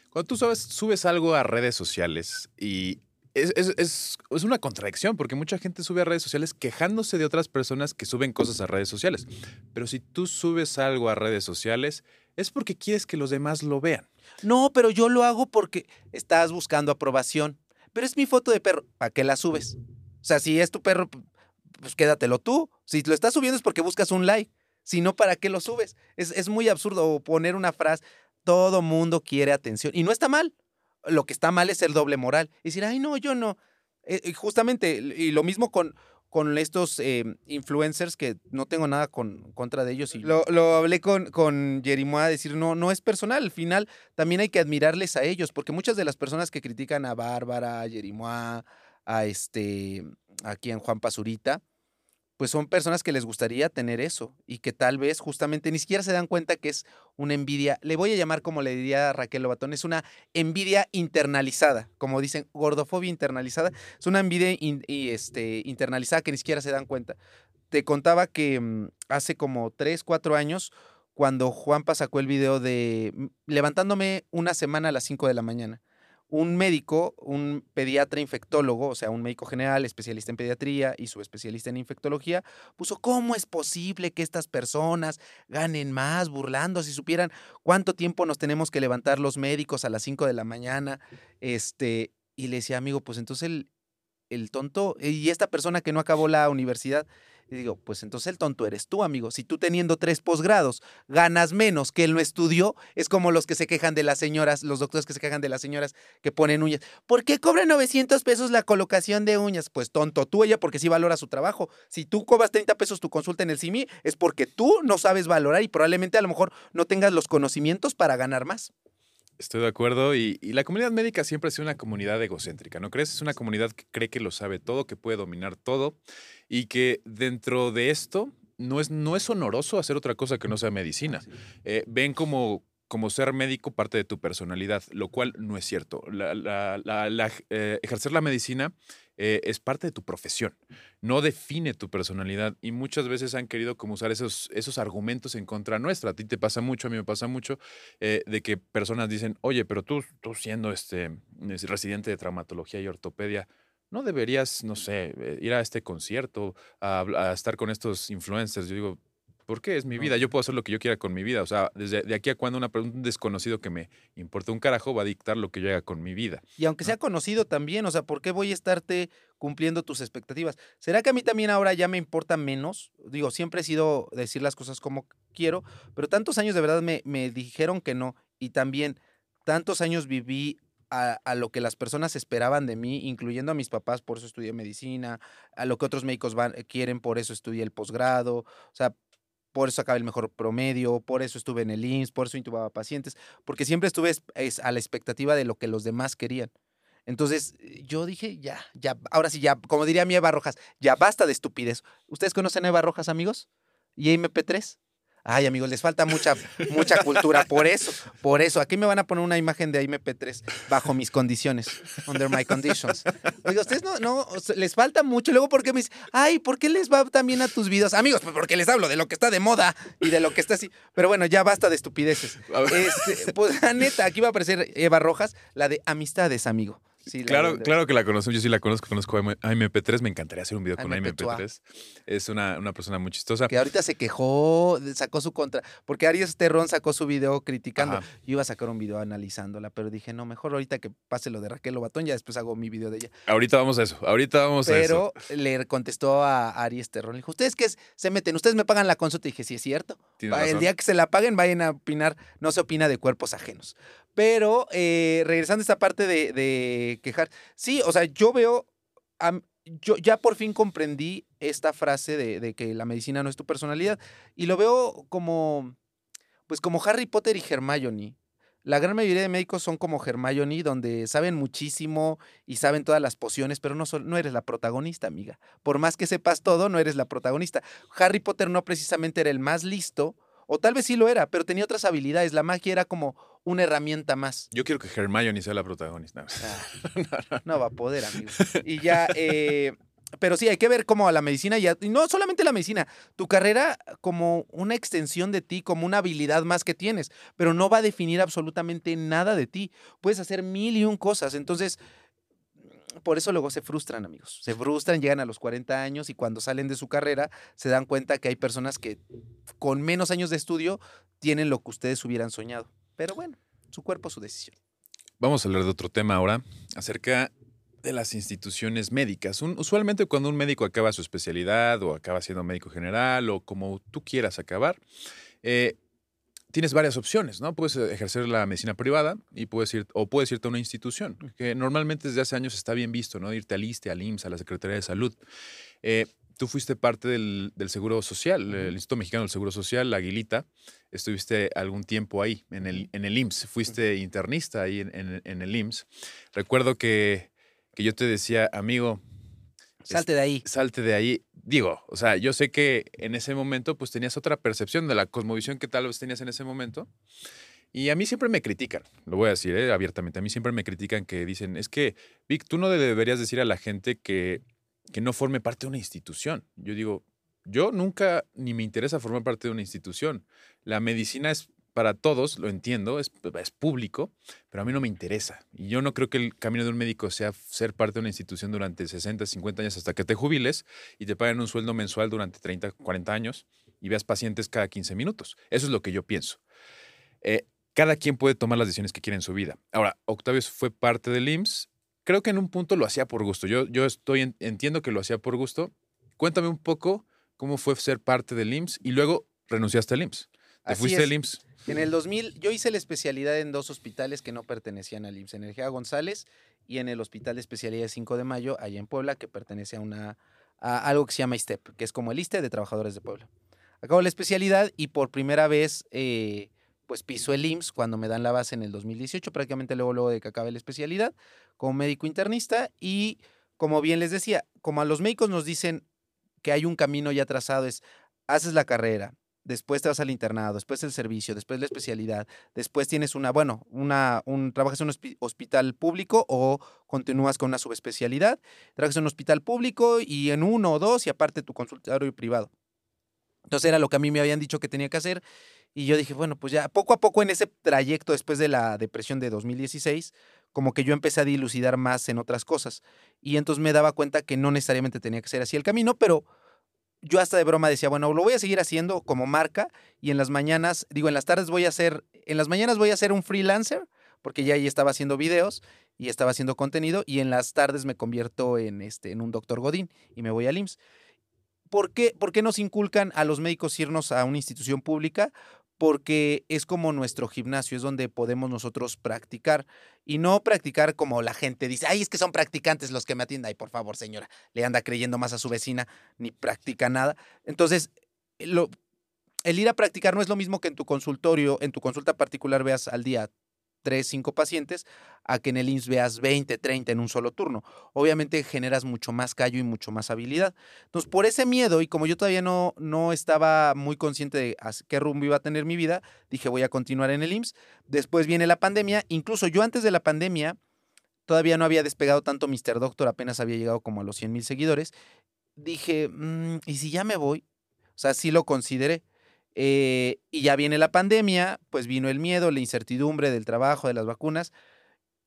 Cuando tú sabes, subes algo a redes sociales y es, es- es- una contradicción porque mucha gente sube a redes sociales quejándose de otras personas que suben cosas a redes sociales. Pero si tú subes algo a redes sociales, es porque quieres que los demás lo vean. No, pero yo lo hago porque estás buscando aprobación. Pero es mi foto de perro. ¿Para qué la subes? O sea, si es tu perro, pues quédatelo tú. Si lo estás subiendo es porque buscas un like. Si no, ¿para qué lo subes? Es, es muy absurdo poner una frase. Todo mundo quiere atención. Y no está mal. Lo que está mal es el doble moral. Es decir, ay, no, yo no. Eh, justamente, y lo mismo con, con estos eh, influencers que no tengo nada con, contra de ellos. Y lo, lo hablé con, con Jerimoa, decir, no, no es personal. Al final también hay que admirarles a ellos, porque muchas de las personas que critican a Bárbara, a Jerimoa, a este, aquí en Juan Pazurita, pues son personas que les gustaría tener eso y que tal vez justamente ni siquiera se dan cuenta que es una envidia, le voy a llamar como le diría Raquel Lobatón, es una envidia internalizada, como dicen, gordofobia internalizada, es una envidia in- y, este, internalizada que ni siquiera se dan cuenta. Te contaba que mm, hace como 3, 4 años, cuando Juanpa sacó el video de mm, levantándome una semana a las 5 de la mañana, un médico, un pediatra infectólogo, o sea, un médico general, especialista en pediatría y su especialista en infectología, puso, ¿cómo es posible que estas personas ganen más burlando si supieran cuánto tiempo nos tenemos que levantar los médicos a las 5 de la mañana? Este, y le decía, amigo, pues entonces el, el tonto, y esta persona que no acabó la universidad, y digo, pues entonces el tonto eres tú, amigo. Si tú teniendo tres posgrados ganas menos que él no estudió, es como los que se quejan de las señoras, los doctores que se quejan de las señoras que ponen uñas. ¿Por qué cobra 900 pesos la colocación de uñas? Pues tonto tú, ella porque sí valora su trabajo. Si tú cobras 30 pesos tu consulta en el CIMI, es porque tú no sabes valorar y probablemente a lo mejor no tengas los conocimientos para ganar más. Estoy de acuerdo y, y la comunidad médica siempre ha sido una comunidad egocéntrica, ¿no crees? Es una comunidad que cree que lo sabe todo, que puede dominar todo y que dentro de esto no es, no es honoroso hacer otra cosa que no sea medicina. Eh, ven como, como ser médico parte de tu personalidad, lo cual no es cierto. La- la- la- la- eh, ejercer la medicina eh, es parte de tu profesión, no define tu personalidad y muchas veces han querido como usar esos, esos argumentos en contra nuestra. A ti te pasa mucho, a mí me pasa mucho, eh, de que personas dicen, oye, pero tú, tú siendo este es residente de traumatología y ortopedia, ¿no deberías, no sé, eh, ir a este concierto, a, a estar con estos influencers? Yo digo, ¿por qué? Es mi No. vida, yo puedo hacer lo que yo quiera con mi vida. O sea, desde de aquí a cuando una, un desconocido que me importa un carajo va a dictar lo que yo haga con mi vida. Y aunque sea conocido también, o sea, ¿por qué voy a estarte cumpliendo tus expectativas? ¿Será que a mí también ahora ya me importa menos? Digo, siempre he sido decir las cosas como quiero, pero tantos años de verdad me, me dijeron que no. Y también tantos años viví a, a lo que las personas esperaban de mí, incluyendo a mis papás, por eso estudié medicina, a lo que otros médicos van, quieren, por eso estudié el posgrado. O sea, por eso acabé el mejor promedio, por eso estuve en el IMSS, por eso intubaba pacientes, porque siempre estuve es- a la expectativa de lo que los demás querían. Entonces, eh, yo dije, ya, ya, ahora sí, ya, como diría mi Eva Rojas, ya basta de estupidez. ¿Ustedes conocen a Eva Rojas, amigos? ¿Y a MP3? Ay, amigos, les falta mucha, mucha cultura. Por eso, por eso. Aquí me van a poner una imagen de MP3 bajo mis condiciones, under my conditions. Oiga, ustedes no, no, les falta mucho. Luego, ¿por qué me dicen, ay, ¿por qué les va tan bien a tus videos? Amigos, pues porque les hablo de lo que está de moda y de lo que está así. Pero bueno, ya basta de estupideces. Este, pues la neta, aquí va a aparecer Eva Rojas, la de amistades, amigo. Sí, Claro, de- claro que la conozco, yo sí la conozco, conozco a M- a MP3, me encantaría hacer un video con MP3. MP3. Es una, una persona muy chistosa. Que ahorita se quejó, sacó su contra. Porque Arias Terrón sacó su video criticando. Ajá. Yo iba a sacar un video analizándola, pero dije, no, mejor ahorita que pase lo de Raquel Lobatón, ya después hago mi video de ella. Ahorita vamos a eso, ahorita vamos a eso. Pero le contestó a Aries Terrón. Le dijo, ¿ustedes qué es? se meten? ¿Ustedes me pagan la consulta? Y dije, sí, es cierto. Va, El día que se la paguen, vayan a opinar. No se opina de cuerpos ajenos. Pero eh, regresando a esta parte de, de quejar. Sí, o sea, yo veo. am- yo ya por fin comprendí esta frase de, de que la medicina no es tu personalidad. Y lo veo como. Pues como Harry Potter y Hermione. La gran mayoría de médicos son como Hermione, donde saben muchísimo y saben todas las pociones, pero no, no eres la protagonista, amiga. Por más que sepas todo, no eres la protagonista. Harry Potter no precisamente era el más listo, o tal vez sí lo era, pero tenía otras habilidades. La magia era como una herramienta más. Yo quiero que Hermione sea la protagonista. (laughs) Ah, no va a poder, amigo. Y ya, eh, pero sí, hay que ver cómo a la medicina, ya, y no solamente la medicina, tu carrera como una extensión de ti, como una habilidad más que tienes, pero no va a definir absolutamente nada de ti. Puedes hacer mil y un cosas. Entonces, por eso luego se frustran, amigos. Se frustran, llegan a los 40 años y cuando salen de su carrera se dan cuenta que hay personas que con menos años de estudio tienen lo que ustedes hubieran soñado. Pero bueno, su cuerpo, su decisión. Vamos a hablar de otro tema ahora, acerca de las instituciones médicas. Usualmente cuando un médico acaba su especialidad o acaba siendo médico general o como tú quieras acabar, eh, tienes varias opciones, ¿no? Puedes ejercer la medicina privada y puedes ir, o puedes irte a una institución, que normalmente desde hace años está bien visto, ¿no? Irte al ISTE, al IMSS, a la Secretaría de Salud. Eh, tú fuiste parte del, del Seguro Social, el Instituto Mexicano del Seguro Social, la Aguilita. Estuviste algún tiempo ahí, en el, en el IMSS. Fuiste internista ahí en, en- en el IMSS. Recuerdo que, que yo te decía, amigo, Salte de ahí. salte de ahí. Digo, o sea, yo sé que en ese momento pues tenías otra percepción de la cosmovisión que tal vez tenías en ese momento. Y a mí siempre me critican, lo voy a decir eh, abiertamente, a mí siempre me critican que dicen, es que, Vic, tú no deberías decir a la gente que, que no forme parte de una institución. Yo digo, yo nunca ni me interesa formar parte de una institución. La medicina es para todos, lo entiendo, es, público, pero a mí no me interesa. Y yo no creo que el camino de un médico sea ser parte de una institución durante 60, 50 años hasta que te jubiles y te paguen un sueldo mensual durante 30, 40 años y veas pacientes cada 15 minutos. Eso es lo que yo pienso. Eh, cada quien puede tomar las decisiones que quiere en su vida. Ahora, Octavio fue parte del IMSS. Creo que en un punto lo hacía por gusto. Yo, yo estoy en- entiendo que lo hacía por gusto. Cuéntame un poco cómo fue ser parte del IMSS y luego renunciaste al IMSS. Te Así fuiste es. del IMSS. En el 2000 yo hice la especialidad en dos hospitales que no pertenecían al IMSS, Energía González y en el Hospital de Especialidad de 5 de Mayo, allá en Puebla, que pertenece a, una, a algo que se llama ISTEP, que es como el ISTE de Trabajadores de Puebla. Acabo la especialidad y por primera vez eh, pues piso el IMSS cuando me dan la base en el 2018, prácticamente luego, luego de que acabe la especialidad, como médico internista y como bien les decía, como a los médicos nos dicen que hay un camino ya trazado, es haces la carrera, después te vas al internado, después el servicio, después la especialidad, después tienes una, bueno, una, un, trabajas en un hospi- hospital público o continúas con una subespecialidad, trabajas en un hospital público y en uno o dos y aparte tu consultorio privado. Entonces era lo que a mí me habían dicho que tenía que hacer y yo dije, bueno, pues ya poco a poco en ese trayecto después de la depresión de 2016, como que yo empecé a dilucidar más en otras cosas y entonces me daba cuenta que no necesariamente tenía que ser así el camino, pero yo hasta de broma decía, bueno, lo voy a seguir haciendo como marca y en las mañanas, digo, en las tardes voy a hacer, en las mañanas voy a ser un freelancer, porque ya ahí estaba haciendo videos y estaba haciendo contenido y en las tardes me convierto en, este, en un doctor Godín y me voy al IMSS. ¿Por qué, ¿Por qué nos inculcan a los médicos irnos a una institución pública? Porque es como nuestro gimnasio, es donde podemos nosotros practicar y no practicar como la gente dice, ay, es que son practicantes los que me atienden, ay, por favor, señora, le anda creyendo más a su vecina, ni practica nada. Entonces, lo, el ir a practicar no es lo mismo que en tu consultorio, en tu consulta particular veas al día tres, cinco pacientes, a que en el IMSS veas 20, 30 en un solo turno. Obviamente generas mucho más callo y mucho más habilidad. Entonces, por ese miedo, y como yo todavía no, no estaba muy consciente de qué rumbo iba a tener mi vida, dije voy a continuar en el IMSS. Después viene la pandemia. Incluso yo antes de la pandemia, todavía no había despegado tanto Mr. Doctor, apenas había llegado como a los 100 mil seguidores. Dije, "Mm, ¿y si ya me voy? O sea, sí lo consideré. Eh, y ya viene la pandemia, pues vino el miedo, la incertidumbre del trabajo, de las vacunas.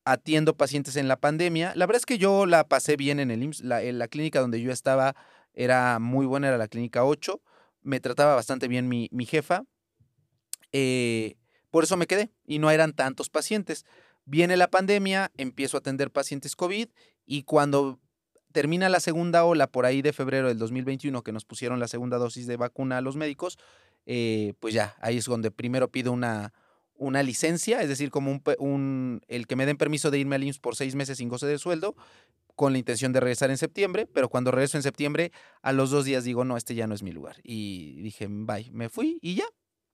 Atiendo pacientes en la pandemia. La verdad es que yo la pasé bien en el IMSS. La, clínica donde yo estaba era muy buena, era la clínica 8. Me trataba bastante bien mi, mi jefa. Eh, por eso me quedé y no eran tantos pacientes. Viene la pandemia, empiezo a atender pacientes COVID y cuando termina la segunda ola por ahí de febrero del 2021 que nos pusieron la segunda dosis de vacuna a los médicos, eh, pues ya, ahí es donde primero pido una, una licencia, es decir, como un, el que me den permiso de irme al IMSS por seis meses sin goce de sueldo, con la intención de regresar en septiembre, pero cuando regreso en septiembre, a los dos días digo, no, este ya no es mi lugar. Y dije, bye, me fui y ya.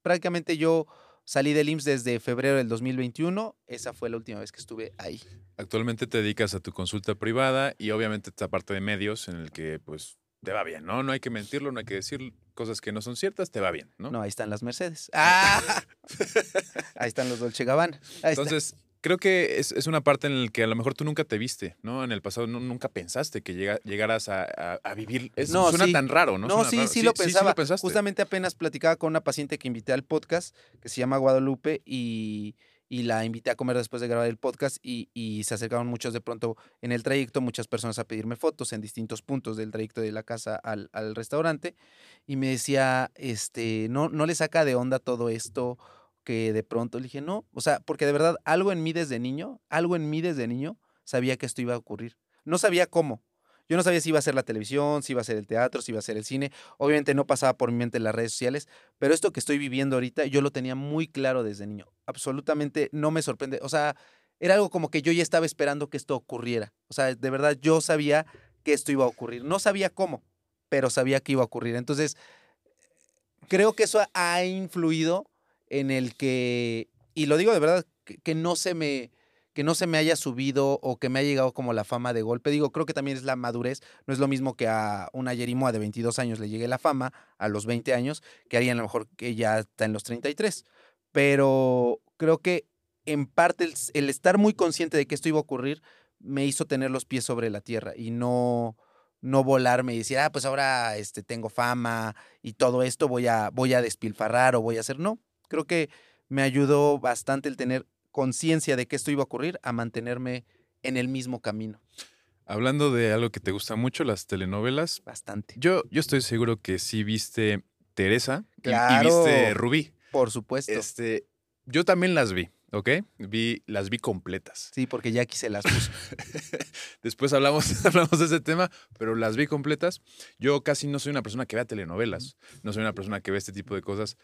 Prácticamente yo salí del IMSS desde febrero del 2021, esa fue la última vez que estuve ahí. Actualmente te dedicas a tu consulta privada y obviamente esta parte de medios en el que pues te va bien, ¿no? No hay que mentirlo, no hay que decir cosas que no son ciertas, te va bien, ¿no? No, ahí están las Mercedes. ¡Ah! (laughs) ahí están los Dolce Gabbana. Ahí está. Entonces, creo que es, es una parte en la que a lo mejor tú nunca te viste, ¿no? En el pasado nu- nunca pensaste que llega- llegaras a, a- a vivir. Es, No, suena sí. tan raro, ¿no? No, sí, raro. sí, lo pensaba. pensaste. Justamente apenas platicaba con una paciente que invité al podcast, que se llama Guadalupe, y, y la invité a comer después de grabar el podcast y, y se acercaron muchos de pronto en el trayecto, muchas personas a pedirme fotos en distintos puntos del trayecto de la casa al, al restaurante y me decía, este, no, no le saca de onda todo esto que de pronto le dije, no, o sea, porque de verdad algo en mí desde niño, algo en mí desde niño sabía que esto iba a ocurrir. No sabía cómo. Yo no sabía si iba a ser la televisión, si iba a ser el teatro, si iba a ser el cine. Obviamente no pasaba por mi mente las redes sociales, pero esto que estoy viviendo ahorita yo lo tenía muy claro desde niño. Absolutamente no me sorprende. O sea, era algo como que yo ya estaba esperando que esto ocurriera. O sea, de verdad yo sabía que esto iba a ocurrir. No sabía cómo, pero sabía que iba a ocurrir. Entonces, creo que eso ha influido en el que, y lo digo de verdad, que, que no se me que no se me haya subido o que me haya llegado como la fama de golpe. Digo, creo que también es la madurez. No es lo mismo que a una Yerimoa de 22 años le llegue la fama a los 20 años que haría a lo mejor que ya está en los 33. Pero creo que en parte el, el, estar muy consciente de que esto iba a ocurrir me hizo tener los pies sobre la tierra y no no volarme y decir, ah, pues ahora este, tengo fama y todo esto voy a, voy a despilfarrar o voy a hacer. No, creo que me ayudó bastante el tener conciencia de que esto iba a ocurrir a mantenerme en el mismo camino. Hablando de algo que te gusta mucho, las telenovelas. Bastante. Yo, yo estoy seguro que sí viste Teresa claro, y, viste Rubí. Por supuesto. Este, yo también las vi, ¿ok? Vi, las vi completas. Sí, porque ya se las puso. (laughs) Después hablamos, (laughs) hablamos de ese tema, pero las vi completas. Yo casi no soy una persona que vea telenovelas, no soy una persona que ve este tipo de cosas.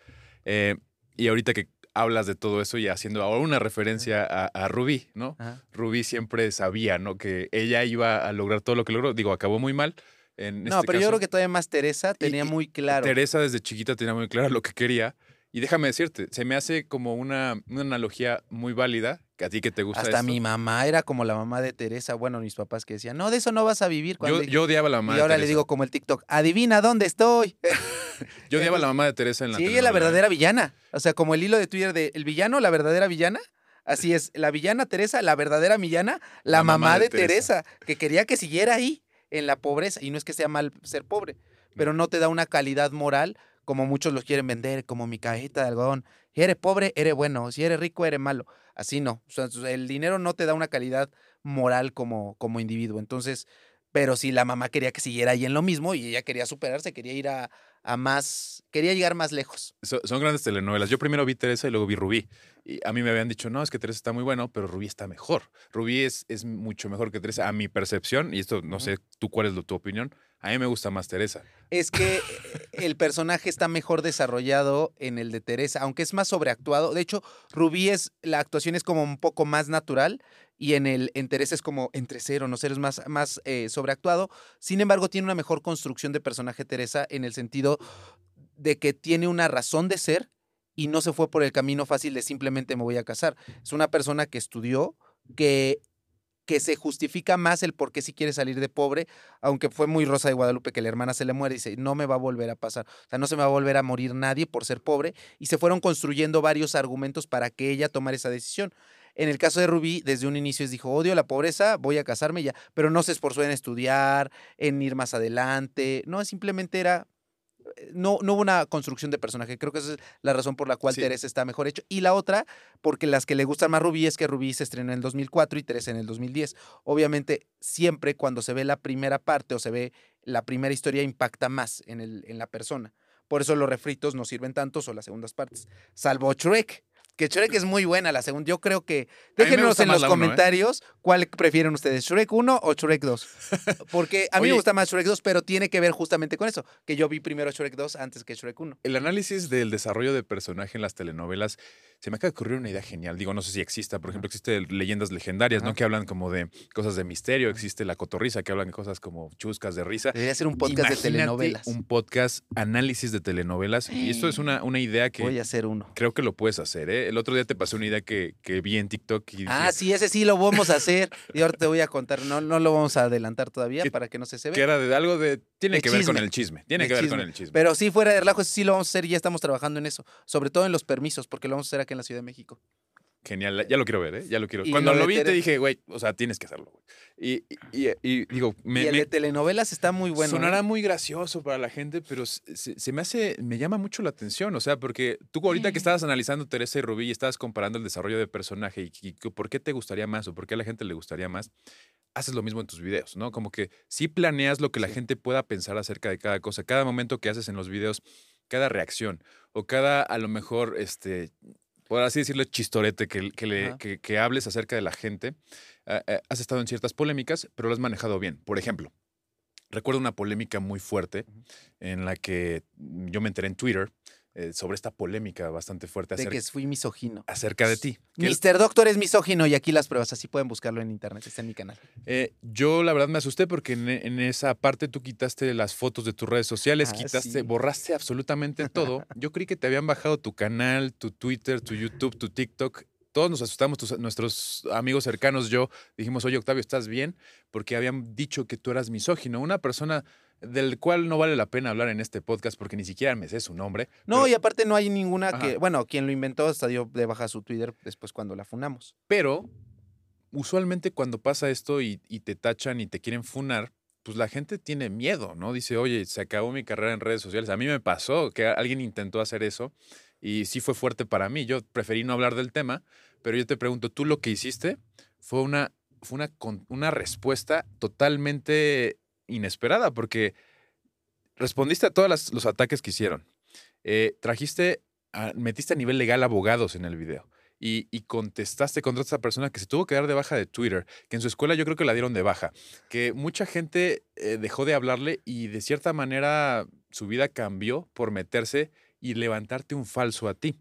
Eh, y ahorita que hablas de todo eso y haciendo ahora una referencia a, a Rubí, ¿no? Ajá. Rubí siempre sabía, ¿no? Que ella iba a lograr todo lo que logró. Digo, acabó muy mal. En no, este pero yo creo que todavía más Teresa tenía Y- muy claro. Teresa desde chiquita tenía muy claro lo que quería. Y déjame decirte, se me hace como una, una analogía muy válida, a ti que te gusta Hasta esto. mi mamá era como la mamá de Teresa. Bueno, mis papás que decían, no, de eso no vas a vivir. Cuando Yo, yo odiaba a la mamá y de ahora le Teresa. digo como el TikTok, adivina dónde estoy. (laughs) Yo odiaba a la mamá de Teresa en la Sí, ella es la verdadera villana. O sea, como el hilo de Twitter de el villano, la verdadera villana. Así es, la villana Teresa, la verdadera villana, la, mamá, de, Teresa. que quería que siguiera ahí, en la pobreza. Y no es que sea mal ser pobre, pero no te da una calidad moral como muchos los quieren vender, como mi cajita de algodón. Si eres pobre, eres bueno. Si eres rico, eres malo. Así no. O sea, el dinero no te da una calidad moral como, como individuo. Entonces, pero si la mamá quería que siguiera ahí en lo mismo y ella quería superarse, quería ir a, a más, quería llegar más lejos. So- son grandes telenovelas. Yo primero vi Teresa y luego vi Rubí. Y a mí me habían dicho, no, es que Teresa está muy bueno, pero Rubí está mejor. Rubí es, es mucho mejor que Teresa, a mi percepción, y esto no sé tú cuál es tu opinión, a mí me gusta más Teresa. Es que eh, el personaje está mejor desarrollado en el de Teresa, aunque es más sobreactuado. De hecho, Rubí es, la actuación es como un poco más natural y en el en Teresa es como entre cero, no ser es más, más eh, sobreactuado. Sin embargo, tiene una mejor construcción de personaje Teresa en el sentido de que tiene una razón de ser y no se fue por el camino fácil de simplemente me voy a casar. Es una persona que estudió, que, que se justifica más el por qué si quiere salir de pobre, aunque fue muy Rosa de Guadalupe que la hermana se le muere y dice, no me va a volver a pasar, o sea, no se me va a volver a morir nadie por ser pobre, y se fueron construyendo varios argumentos para que ella tomara esa decisión. En el caso de Rubí, desde un inicio dijo, odio la pobreza, voy a casarme ya, pero no se esforzó en estudiar, en ir más adelante, no, simplemente era, no, no hubo una construcción de personaje, creo que esa es la razón por la cual Sí. Teresa está mejor hecho. Y la otra, porque las que le gustan más Rubí es que Rubí se estrenó en el 2004 y Teresa en el 2010. Obviamente, siempre cuando se ve la primera parte o se ve la primera historia impacta más en, el, en la persona. Por eso los refritos no sirven tantos o las segundas partes. Salvo Shrek, que Shrek es muy buena la segunda. Yo creo que... Déjenos en los ¿eh? comentarios cuál prefieren ustedes, Shrek 1 o Shrek 2. (laughs) Porque a mí Oye. me gusta más Shrek 2, pero tiene que ver justamente con eso, que yo vi primero Shrek 2 antes que Shrek 1. El análisis del desarrollo de personaje en las telenovelas, se me acaba de ocurrir una idea genial. Digo, no sé si exista. Por ejemplo, existe leyendas legendarias, ¿no? Que hablan como de cosas de misterio. Existe la cotorriza, que hablan de cosas como chuscas de risa. Debería ser un podcast de telenovelas. Un podcast análisis de telenovelas. Y esto es (gasps) una, una idea que Voy a hacer uno. creo que lo puedes hacer. ¿eh? El otro día te pasé una idea que, que vi en TikTok y Ah, dije, sí, ese sí lo vamos a hacer. Y ahora te voy a contar. No, no lo vamos a adelantar todavía Que- para que no se se que ve. era de algo de. Tiene De que ver con el chisme. Tiene De que ver con el chisme. Pero sí, fuera de relajo, ese sí lo vamos a hacer y ya estamos trabajando en eso. Sobre todo en los permisos, porque lo vamos a hacer aquí en la Ciudad de México. Genial, ya lo quiero ver, ¿eh? Ya lo quiero. Y Cuando lo vi te dije, güey, o sea, tienes que hacerlo, güey. Y, y- digo, me, y el me- de telenovelas está muy bueno. sonará ¿eh? muy gracioso para la gente, pero se, me hace, me llama mucho la atención, o sea, porque tú ahorita que estabas analizando Teresa y Rubí y estabas comparando el desarrollo de personaje y, y por qué te gustaría más o por qué a la gente le gustaría más, haces lo mismo en tus videos, ¿no? Como que sí planeas lo que la Sí. gente pueda pensar acerca de cada cosa, cada momento que haces en los videos, cada reacción o cada, a lo mejor, este, por así decirlo, chistorete que, que, le- que- que hables acerca de la gente. ah, ah, has estado en ciertas polémicas, pero lo has manejado bien. Por ejemplo, recuerdo una polémica muy fuerte en la que yo me enteré en Twitter eh, sobre esta polémica bastante fuerte De acerca, que fui misógino. acerca de ti. Mr. Doctor es misógino y aquí las pruebas, así pueden buscarlo en internet, está en mi canal. Eh, yo la verdad me asusté porque en, en esa parte tú quitaste las fotos de tus redes sociales, Ah, quitaste, sí. borraste absolutamente todo. (laughs) Yo creí que te habían bajado tu canal, tu Twitter, tu YouTube, tu TikTok. Todos nos asustamos, tus- nuestros amigos cercanos, yo, dijimos, oye Octavio, ¿estás bien? Porque habían dicho que tú eras misógino, una persona del cual no vale la pena hablar en este podcast porque ni siquiera me sé su nombre. No, pero- y aparte no hay ninguna Ajá. que, bueno, quien lo inventó hasta dio de baja su Twitter después cuando la funamos. Pero usualmente cuando pasa esto y, y te tachan y te quieren funar, pues la gente tiene miedo, ¿no? Dice, oye, se acabó mi carrera en redes sociales. A mí me pasó que alguien intentó hacer eso y sí fue fuerte para mí. Yo preferí no hablar del tema, pero yo te pregunto, ¿tú lo que hiciste fue una, fue una, una respuesta totalmente inesperada? Porque respondiste a todos los ataques que hicieron. Eh, trajiste, a- metiste a nivel legal abogados en el video y, contestaste contra esta persona que se tuvo que dar de baja de Twitter, que en su escuela yo creo que la dieron de baja, que mucha gente eh, dejó de hablarle y de cierta manera su vida cambió por meterse y levantarte un falso a ti.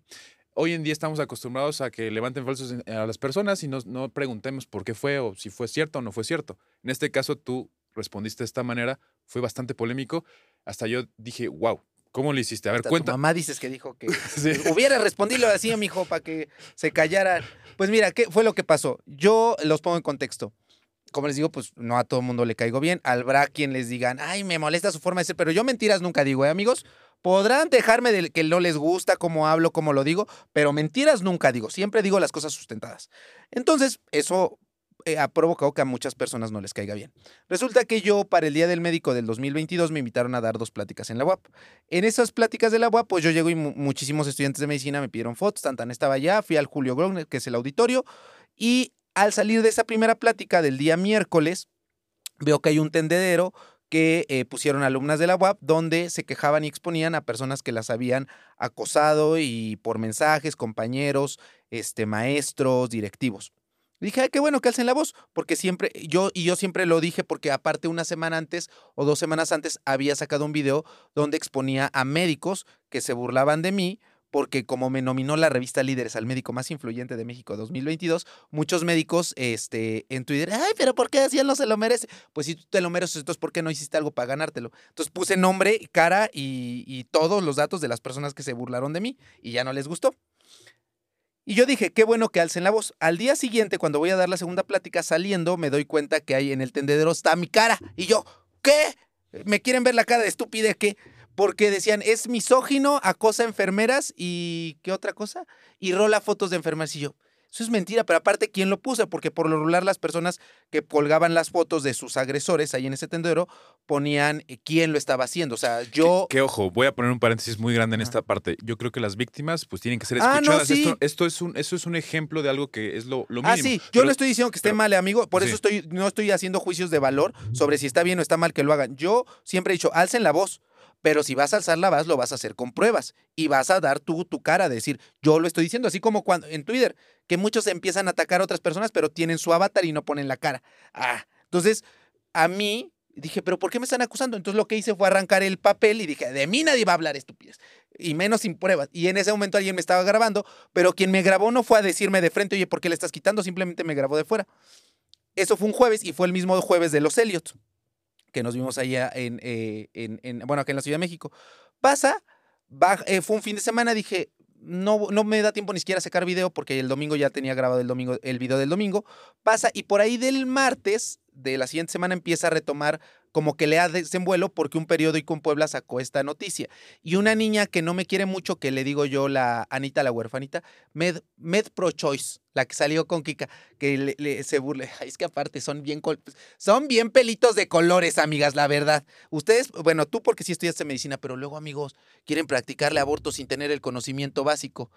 Hoy en día estamos acostumbrados a que levanten falsos a las personas y no, no preguntemos por qué fue o si fue cierto o no fue cierto. En este caso tú respondiste de esta manera, fue bastante polémico, hasta yo dije, wow, ¿cómo lo hiciste? A ver, cuenta. Tu mamá dices que dijo que (laughs) Sí. hubiera respondido así, mijo, para que se callaran. Pues mira, ¿qué fue lo que pasó? Yo los pongo en contexto. Como les digo, pues no a todo el mundo le caigo bien. Habrá quien les digan, ay, me molesta su forma de ser, pero yo mentiras nunca digo, ¿eh, amigos? Podrán dejarme de que no les gusta cómo hablo, cómo lo digo, pero mentiras nunca digo. Siempre digo las cosas sustentadas. Entonces, eso eh, ha provocado que a muchas personas no les caiga bien. Resulta que yo, para el Día del Médico del 2022, me invitaron a dar dos pláticas en la UAP. En esas pláticas de la UAP, pues yo llego y mu- muchísimos estudiantes de medicina me pidieron fotos. Tantan estaba allá, fui al Julio Grogner, que es el auditorio, y al salir de esa primera plática del día miércoles, veo que hay un tendedero que eh, pusieron alumnas de la UAP donde se quejaban y exponían a personas que las habían acosado y por mensajes, compañeros, este, maestros, directivos. Dije, "Ay, qué bueno que alcen la voz, porque siempre, yo, y yo siempre lo dije, porque aparte una semana antes o dos semanas antes había sacado un video donde exponía a médicos que se burlaban de mí, porque como me nominó la revista Líderes al médico más influyente de México 2022, muchos médicos este, en Twitter, ay, pero ¿por qué así no se lo merece? Pues si tú te lo mereces, entonces ¿por qué no hiciste algo para ganártelo? Entonces puse nombre, cara y, y todos los datos de las personas que se burlaron de mí y ya no les gustó. Y yo dije, qué bueno que alcen la voz. Al día siguiente, cuando voy a dar la segunda plática saliendo, me doy cuenta que ahí en el tendedero está mi cara. Y yo, ¿qué? ¿Me quieren ver la cara de estúpida qué? Porque decían, es misógino, acosa enfermeras y ¿qué otra cosa? Y rola fotos de enfermeras. Y yo, eso es mentira, pero aparte, ¿quién lo puso? Porque por lo regular las personas que colgaban las fotos de sus agresores ahí en ese tendedero ponían eh, quién lo estaba haciendo. O sea, yo... Que ojo, voy a poner un paréntesis muy grande en esta parte. Yo creo que las víctimas pues tienen que ser Ah, no, escuchadas. sí. esto, esto es un, eso es un ejemplo de algo que es lo, lo mínimo. Ah, sí, yo Pero- no estoy diciendo que esté pero- mal, amigo, por eso estoy, no estoy haciendo juicios de valor sobre si está bien o está mal que lo hagan. Yo siempre he dicho, alcen la voz, pero si vas a alzar la voz, lo vas a hacer con pruebas y vas a dar tú tu cara, decir, yo lo estoy diciendo, así como cuando en Twitter, que muchos empiezan a atacar a otras personas, pero tienen su avatar y no ponen la cara. Ah, entonces, a mí dije, pero ¿por qué me están acusando? Entonces lo que hice fue arrancar el papel y dije, de mí nadie va a hablar estupidez, y menos sin pruebas. Y en ese momento alguien me estaba grabando, pero quien me grabó no fue a decirme de frente, oye, ¿por qué le estás quitando? Simplemente me grabó de fuera. Eso fue un jueves y fue el mismo jueves de los Elliot, que nos vimos allá en, eh, en, en- bueno, acá en la Ciudad de México. Pasa, eh, fue un fin de semana, dije, no, no me da tiempo ni siquiera a sacar video porque el domingo ya tenía grabado el, domingo, el video del domingo. Pasa y por ahí del martes de la siguiente semana empieza a retomar como que le ha desenvuelo porque un periódico en Puebla sacó esta noticia. Y una niña que no me quiere mucho, que le digo yo, la Anita, la huerfanita, Med, Med Pro Choice, la que salió con Kika, que le, se burle. (laughs) Es que aparte son bien, son bien pelitos de colores, amigas, la verdad. Ustedes, bueno, tú porque sí estudiaste medicina, pero luego, amigos, quieren practicarle aborto sin tener el conocimiento básico.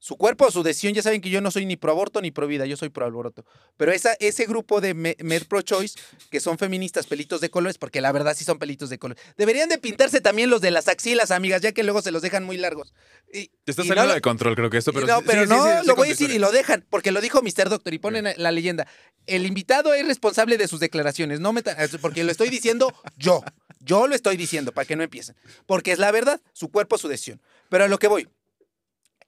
Su cuerpo, su decisión, ya saben que yo no soy ni pro aborto ni pro vida, yo soy pro aborto. Pero esa, ese grupo de Me- Med Pro Choice, que son feministas pelitos de colores, porque la verdad sí son pelitos de colores, deberían de pintarse también los de las axilas, amigas, ya que luego se los dejan muy largos. Y- Te está y saliendo no- de control, creo que esto, pero no, pero sí, no, sí, sí, lo voy a decir y lo dejan, porque lo dijo Mr. Doctor y ponen la leyenda. El invitado es responsable de sus declaraciones, no metan, porque lo estoy diciendo yo. Yo lo estoy diciendo para que no empiecen. Porque es la verdad, su cuerpo, su decisión. Pero a lo que voy.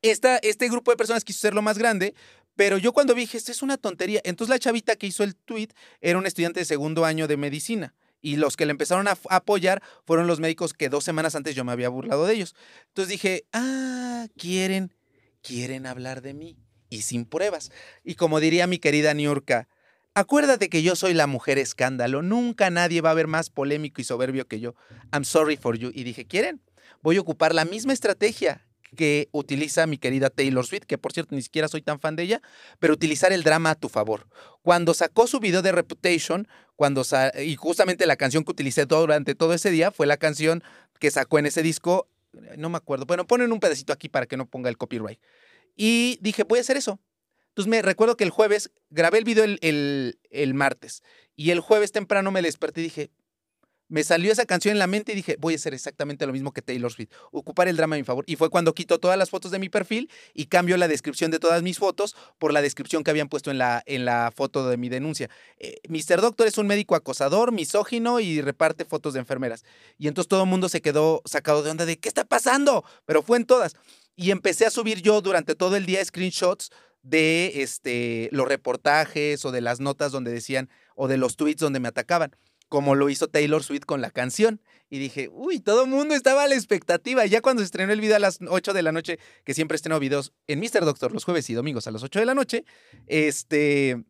Este grupo de personas quiso ser lo más grande, pero yo cuando vi, dije, esto es una tontería. Entonces la chavita que hizo el tweet era un estudiante de segundo año de medicina. Y los que le empezaron a apoyar fueron los médicos que dos semanas antes yo me había burlado de ellos. Entonces dije, ah, quieren, quieren hablar de mí. Y sin pruebas. Y como diría mi querida Niurka, acuérdate que yo soy la mujer escándalo. Nunca nadie va a ver más polémico y soberbio que yo. I'm sorry for you. Y dije, ¿quieren? Voy a ocupar la misma estrategia que utiliza mi querida Taylor Swift, que por cierto ni siquiera soy tan fan de ella, pero utilizar el drama a tu favor. Cuando sacó su video de Reputation, cuando y justamente la canción que utilicé todo- durante todo ese día fue la canción que sacó en ese disco, no me acuerdo, bueno, ponen un pedacito aquí para que no ponga el copyright. Y dije, voy a hacer eso. Entonces me recuerdo que el jueves, grabé el video el, el- el martes, y el jueves temprano me desperté y dije, me salió esa canción en la mente y dije, voy a hacer exactamente lo mismo que Taylor Swift, ocupar el drama a mi favor. Y fue cuando quito todas las fotos de mi perfil y cambio la descripción de todas mis fotos por la descripción que habían puesto en la, en la foto de mi denuncia. Eh, Mr. Doctor es un médico acosador, misógino y reparte fotos de enfermeras. Y entonces todo el mundo se quedó sacado de onda de, ¿qué está pasando? Pero fue en todas. Y empecé a subir yo durante todo el día screenshots de este, los reportajes o de las notas donde decían, o de los tweets donde me atacaban como lo hizo Taylor Swift con la canción. Y dije, uy, todo el mundo estaba a la expectativa. Ya cuando se estrenó el video a las 8 de la noche, que siempre estreno videos en Mr. Doctor los jueves y domingos a las 8 de la noche, este,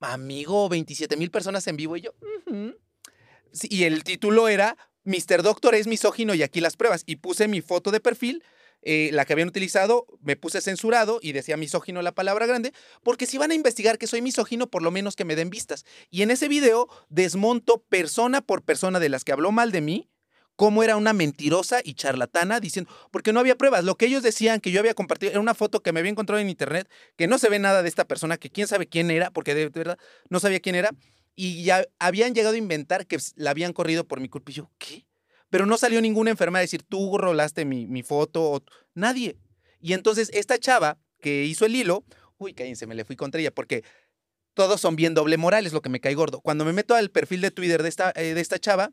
amigo, 27 mil personas en vivo. Y yo. Sí, y el título era, Mr. Doctor es misógino y aquí las pruebas. Y puse mi foto de perfil. Eh, la que habían utilizado, me puse censurado y decía misógino la palabra grande, porque si van a investigar que soy misógino, por lo menos que me den vistas. Y en ese video desmonto persona por persona de las que habló mal de mí, cómo era una mentirosa y charlatana diciendo, porque no había pruebas. Lo que ellos decían que yo había compartido era una foto que me había encontrado en internet, que no se ve nada de esta persona, que quién sabe quién era, porque de, verdad no sabía quién era, y ya habían llegado a inventar que la habían corrido por mi culpa. Y yo, ¿qué? Pero no salió ninguna enfermera a decir, tú rolaste mi, mi foto, nadie. Y entonces esta chava que hizo el hilo, uy, cállense, me le fui contra ella, porque todos son bien doble moral, es lo que me cae gordo. Cuando me meto al perfil de Twitter de esta, eh, de esta chava,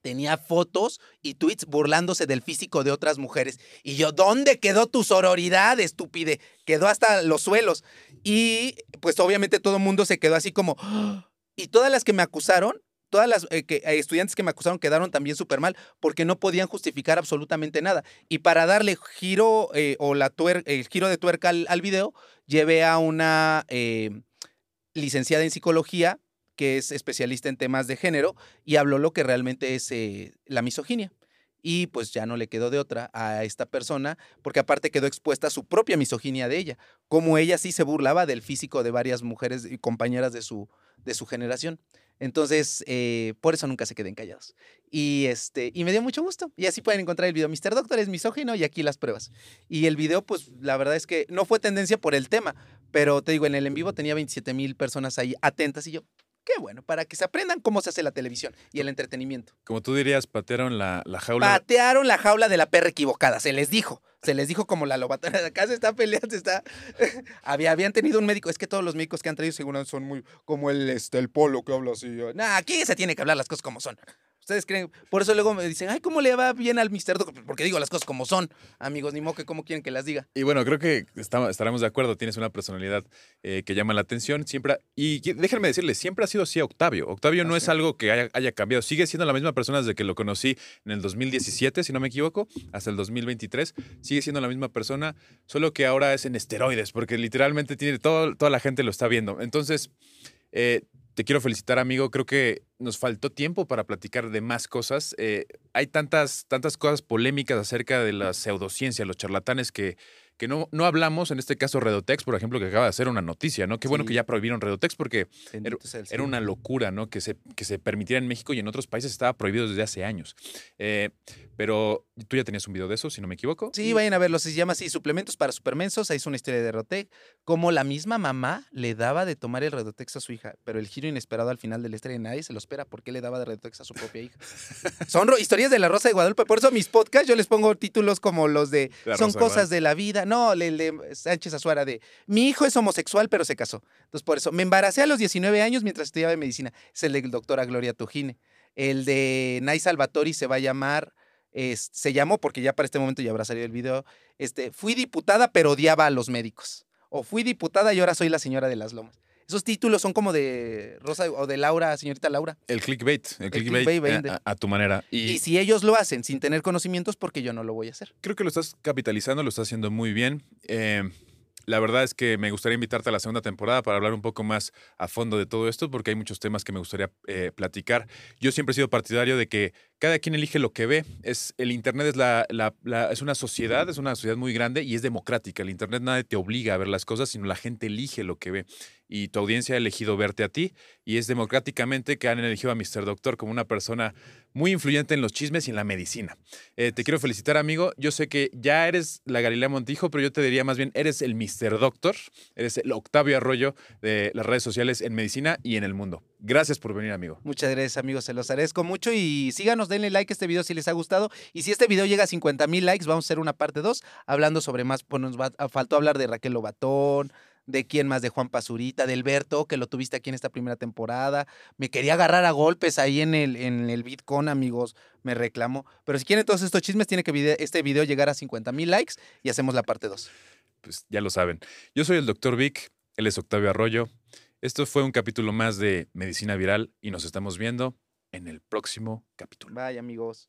tenía fotos y tweets burlándose del físico de otras mujeres. Y yo, ¿dónde quedó tu sororidad, estúpide? Quedó hasta los suelos. Y pues obviamente todo el mundo se quedó así como... (gasps) Y todas las que me acusaron, todas las eh, eh, estudiantes que me acusaron quedaron también súper mal porque no podían justificar absolutamente nada. Y para darle giro eh, o la el giro de tuerca al, al video, llevé a una eh, licenciada en psicología que es especialista en temas de género y habló lo que realmente es la misoginia. Y pues ya no le quedó de otra a esta persona, porque aparte quedó expuesta a su propia misoginia de ella, como ella sí se burlaba del físico de varias mujeres y compañeras de su, de su generación. Entonces, eh, por eso nunca se queden callados. Y, este, y me dio mucho gusto. Y así pueden encontrar el video. Mr. Doctor es misógino y aquí las pruebas. Y el video, pues la verdad es que no fue tendencia por el tema, pero te digo, en el en vivo tenía 27 mil personas ahí atentas y yo, qué bueno, para que se aprendan cómo se hace la televisión y el entretenimiento. Como tú dirías, patearon la, la jaula. Patearon la jaula de la perra equivocada, se les dijo. Se les dijo como la lobatana de acá se está peleando, se está. (laughs) Había, habían tenido un médico. Es que todos los médicos que han traído seguro son muy. Como el, este, el polo que habla así. Nah, aquí se tiene que hablar las cosas como son. Ustedes creen. Por eso luego me dicen, ay, ¿cómo le va bien al Mr. Porque digo las cosas como son. Amigos, ni modo que cómo quieren que las diga. Y bueno, creo que estaremos de acuerdo. Tienes una personalidad eh, que llama la atención. Siempre, y qui- déjenme decirles, siempre ha sido así Octavio. Octavio no es algo que haya, haya cambiado. Sigue siendo la misma persona desde que lo conocí en el 2017, si no me equivoco, hasta el 2023. Sigue siendo la misma persona, solo que ahora es en esteroides, porque literalmente tiene todo, toda la gente lo está viendo. Entonces, eh, te quiero felicitar, amigo. Creo que nos faltó tiempo para platicar de más cosas. Eh, hay tantas, tantas cosas polémicas acerca de la pseudociencia, los charlatanes que que no, no hablamos, en este caso Redotex, por ejemplo, que acaba de hacer una noticia, ¿no? Qué bueno que ya prohibieron Redotex porque era, una locura, ¿no? Que se, que se permitiera en México y en otros países estaba prohibido desde hace años. Eh, pero tú ya tenías un video de eso, si no me equivoco. Sí, vayan a verlo, se llama así, Suplementos para Supermensos, ahí es una historia de Redotex, como la misma mamá le daba de tomar el Redotex a su hija, pero el giro inesperado al final de la historia nadie se lo espera, ¿por qué le daba de Redotex a su propia hija? (laughs) Son historias de la Rosa de Guadalupe, por eso mis podcasts yo les pongo títulos como los de Son cosas de la vida, no, el de Sánchez Azuara de mi hijo es homosexual, pero se casó. Entonces, por eso, me embaracé a los 19 años mientras estudiaba medicina. Es el de doctora Gloria Tujine. El de Nay Salvatori se va a llamar, se llamó porque ya para este momento ya habrá salido el video, este, fui diputada pero odiaba a los médicos. O fui diputada y ahora soy la señora de las lomas. Esos títulos son como de Rosa o de Laura, señorita Laura. El clickbait, el, clickbait, a, tu manera. Y, si ellos lo hacen sin tener conocimientos, porque yo no lo voy a hacer. Creo que lo estás capitalizando, lo estás haciendo muy bien. Eh, la verdad es que me gustaría invitarte a la segunda temporada para hablar un poco más a fondo de todo esto, porque hay muchos temas que me gustaría eh, platicar. Yo siempre he sido partidario de que cada quien elige lo que ve. Es, el Internet es, la, es una sociedad, es una sociedad muy grande y es democrática. El Internet nadie te obliga a ver las cosas, sino la gente elige lo que ve. Y tu audiencia ha elegido verte a ti y es democráticamente que han elegido a Mr. Doctor como una persona muy influyente en los chismes y en la medicina. Eh, te quiero felicitar, amigo. Yo sé que ya eres la Galilea Montijo, pero yo te diría más bien, eres el Mr. Doctor, eres el Octavio Arroyo de las redes sociales en medicina y en el mundo. Gracias por venir, amigo. Muchas gracias, amigos. Se los agradezco mucho y síganos, denle like a este video si les ha gustado. Y si este video llega a 50 mil likes, vamos a hacer una parte 2 hablando sobre más. Pues nos faltó hablar de Raquel Lobatón, de quién más, de Juan Pazurita, de Alberto, que lo tuviste aquí en esta primera temporada. Me quería agarrar a golpes ahí en el, en el Bitcoin, amigos. Me reclamó. Pero si quieren todos estos chismes, tiene que este video llegar a 50 mil likes y hacemos la parte 2. Pues ya lo saben. Yo soy el doctor Vic, él es Octavio Arroyo. Esto fue un capítulo más de Medicina Viral y nos estamos viendo en el próximo capítulo. Bye amigos.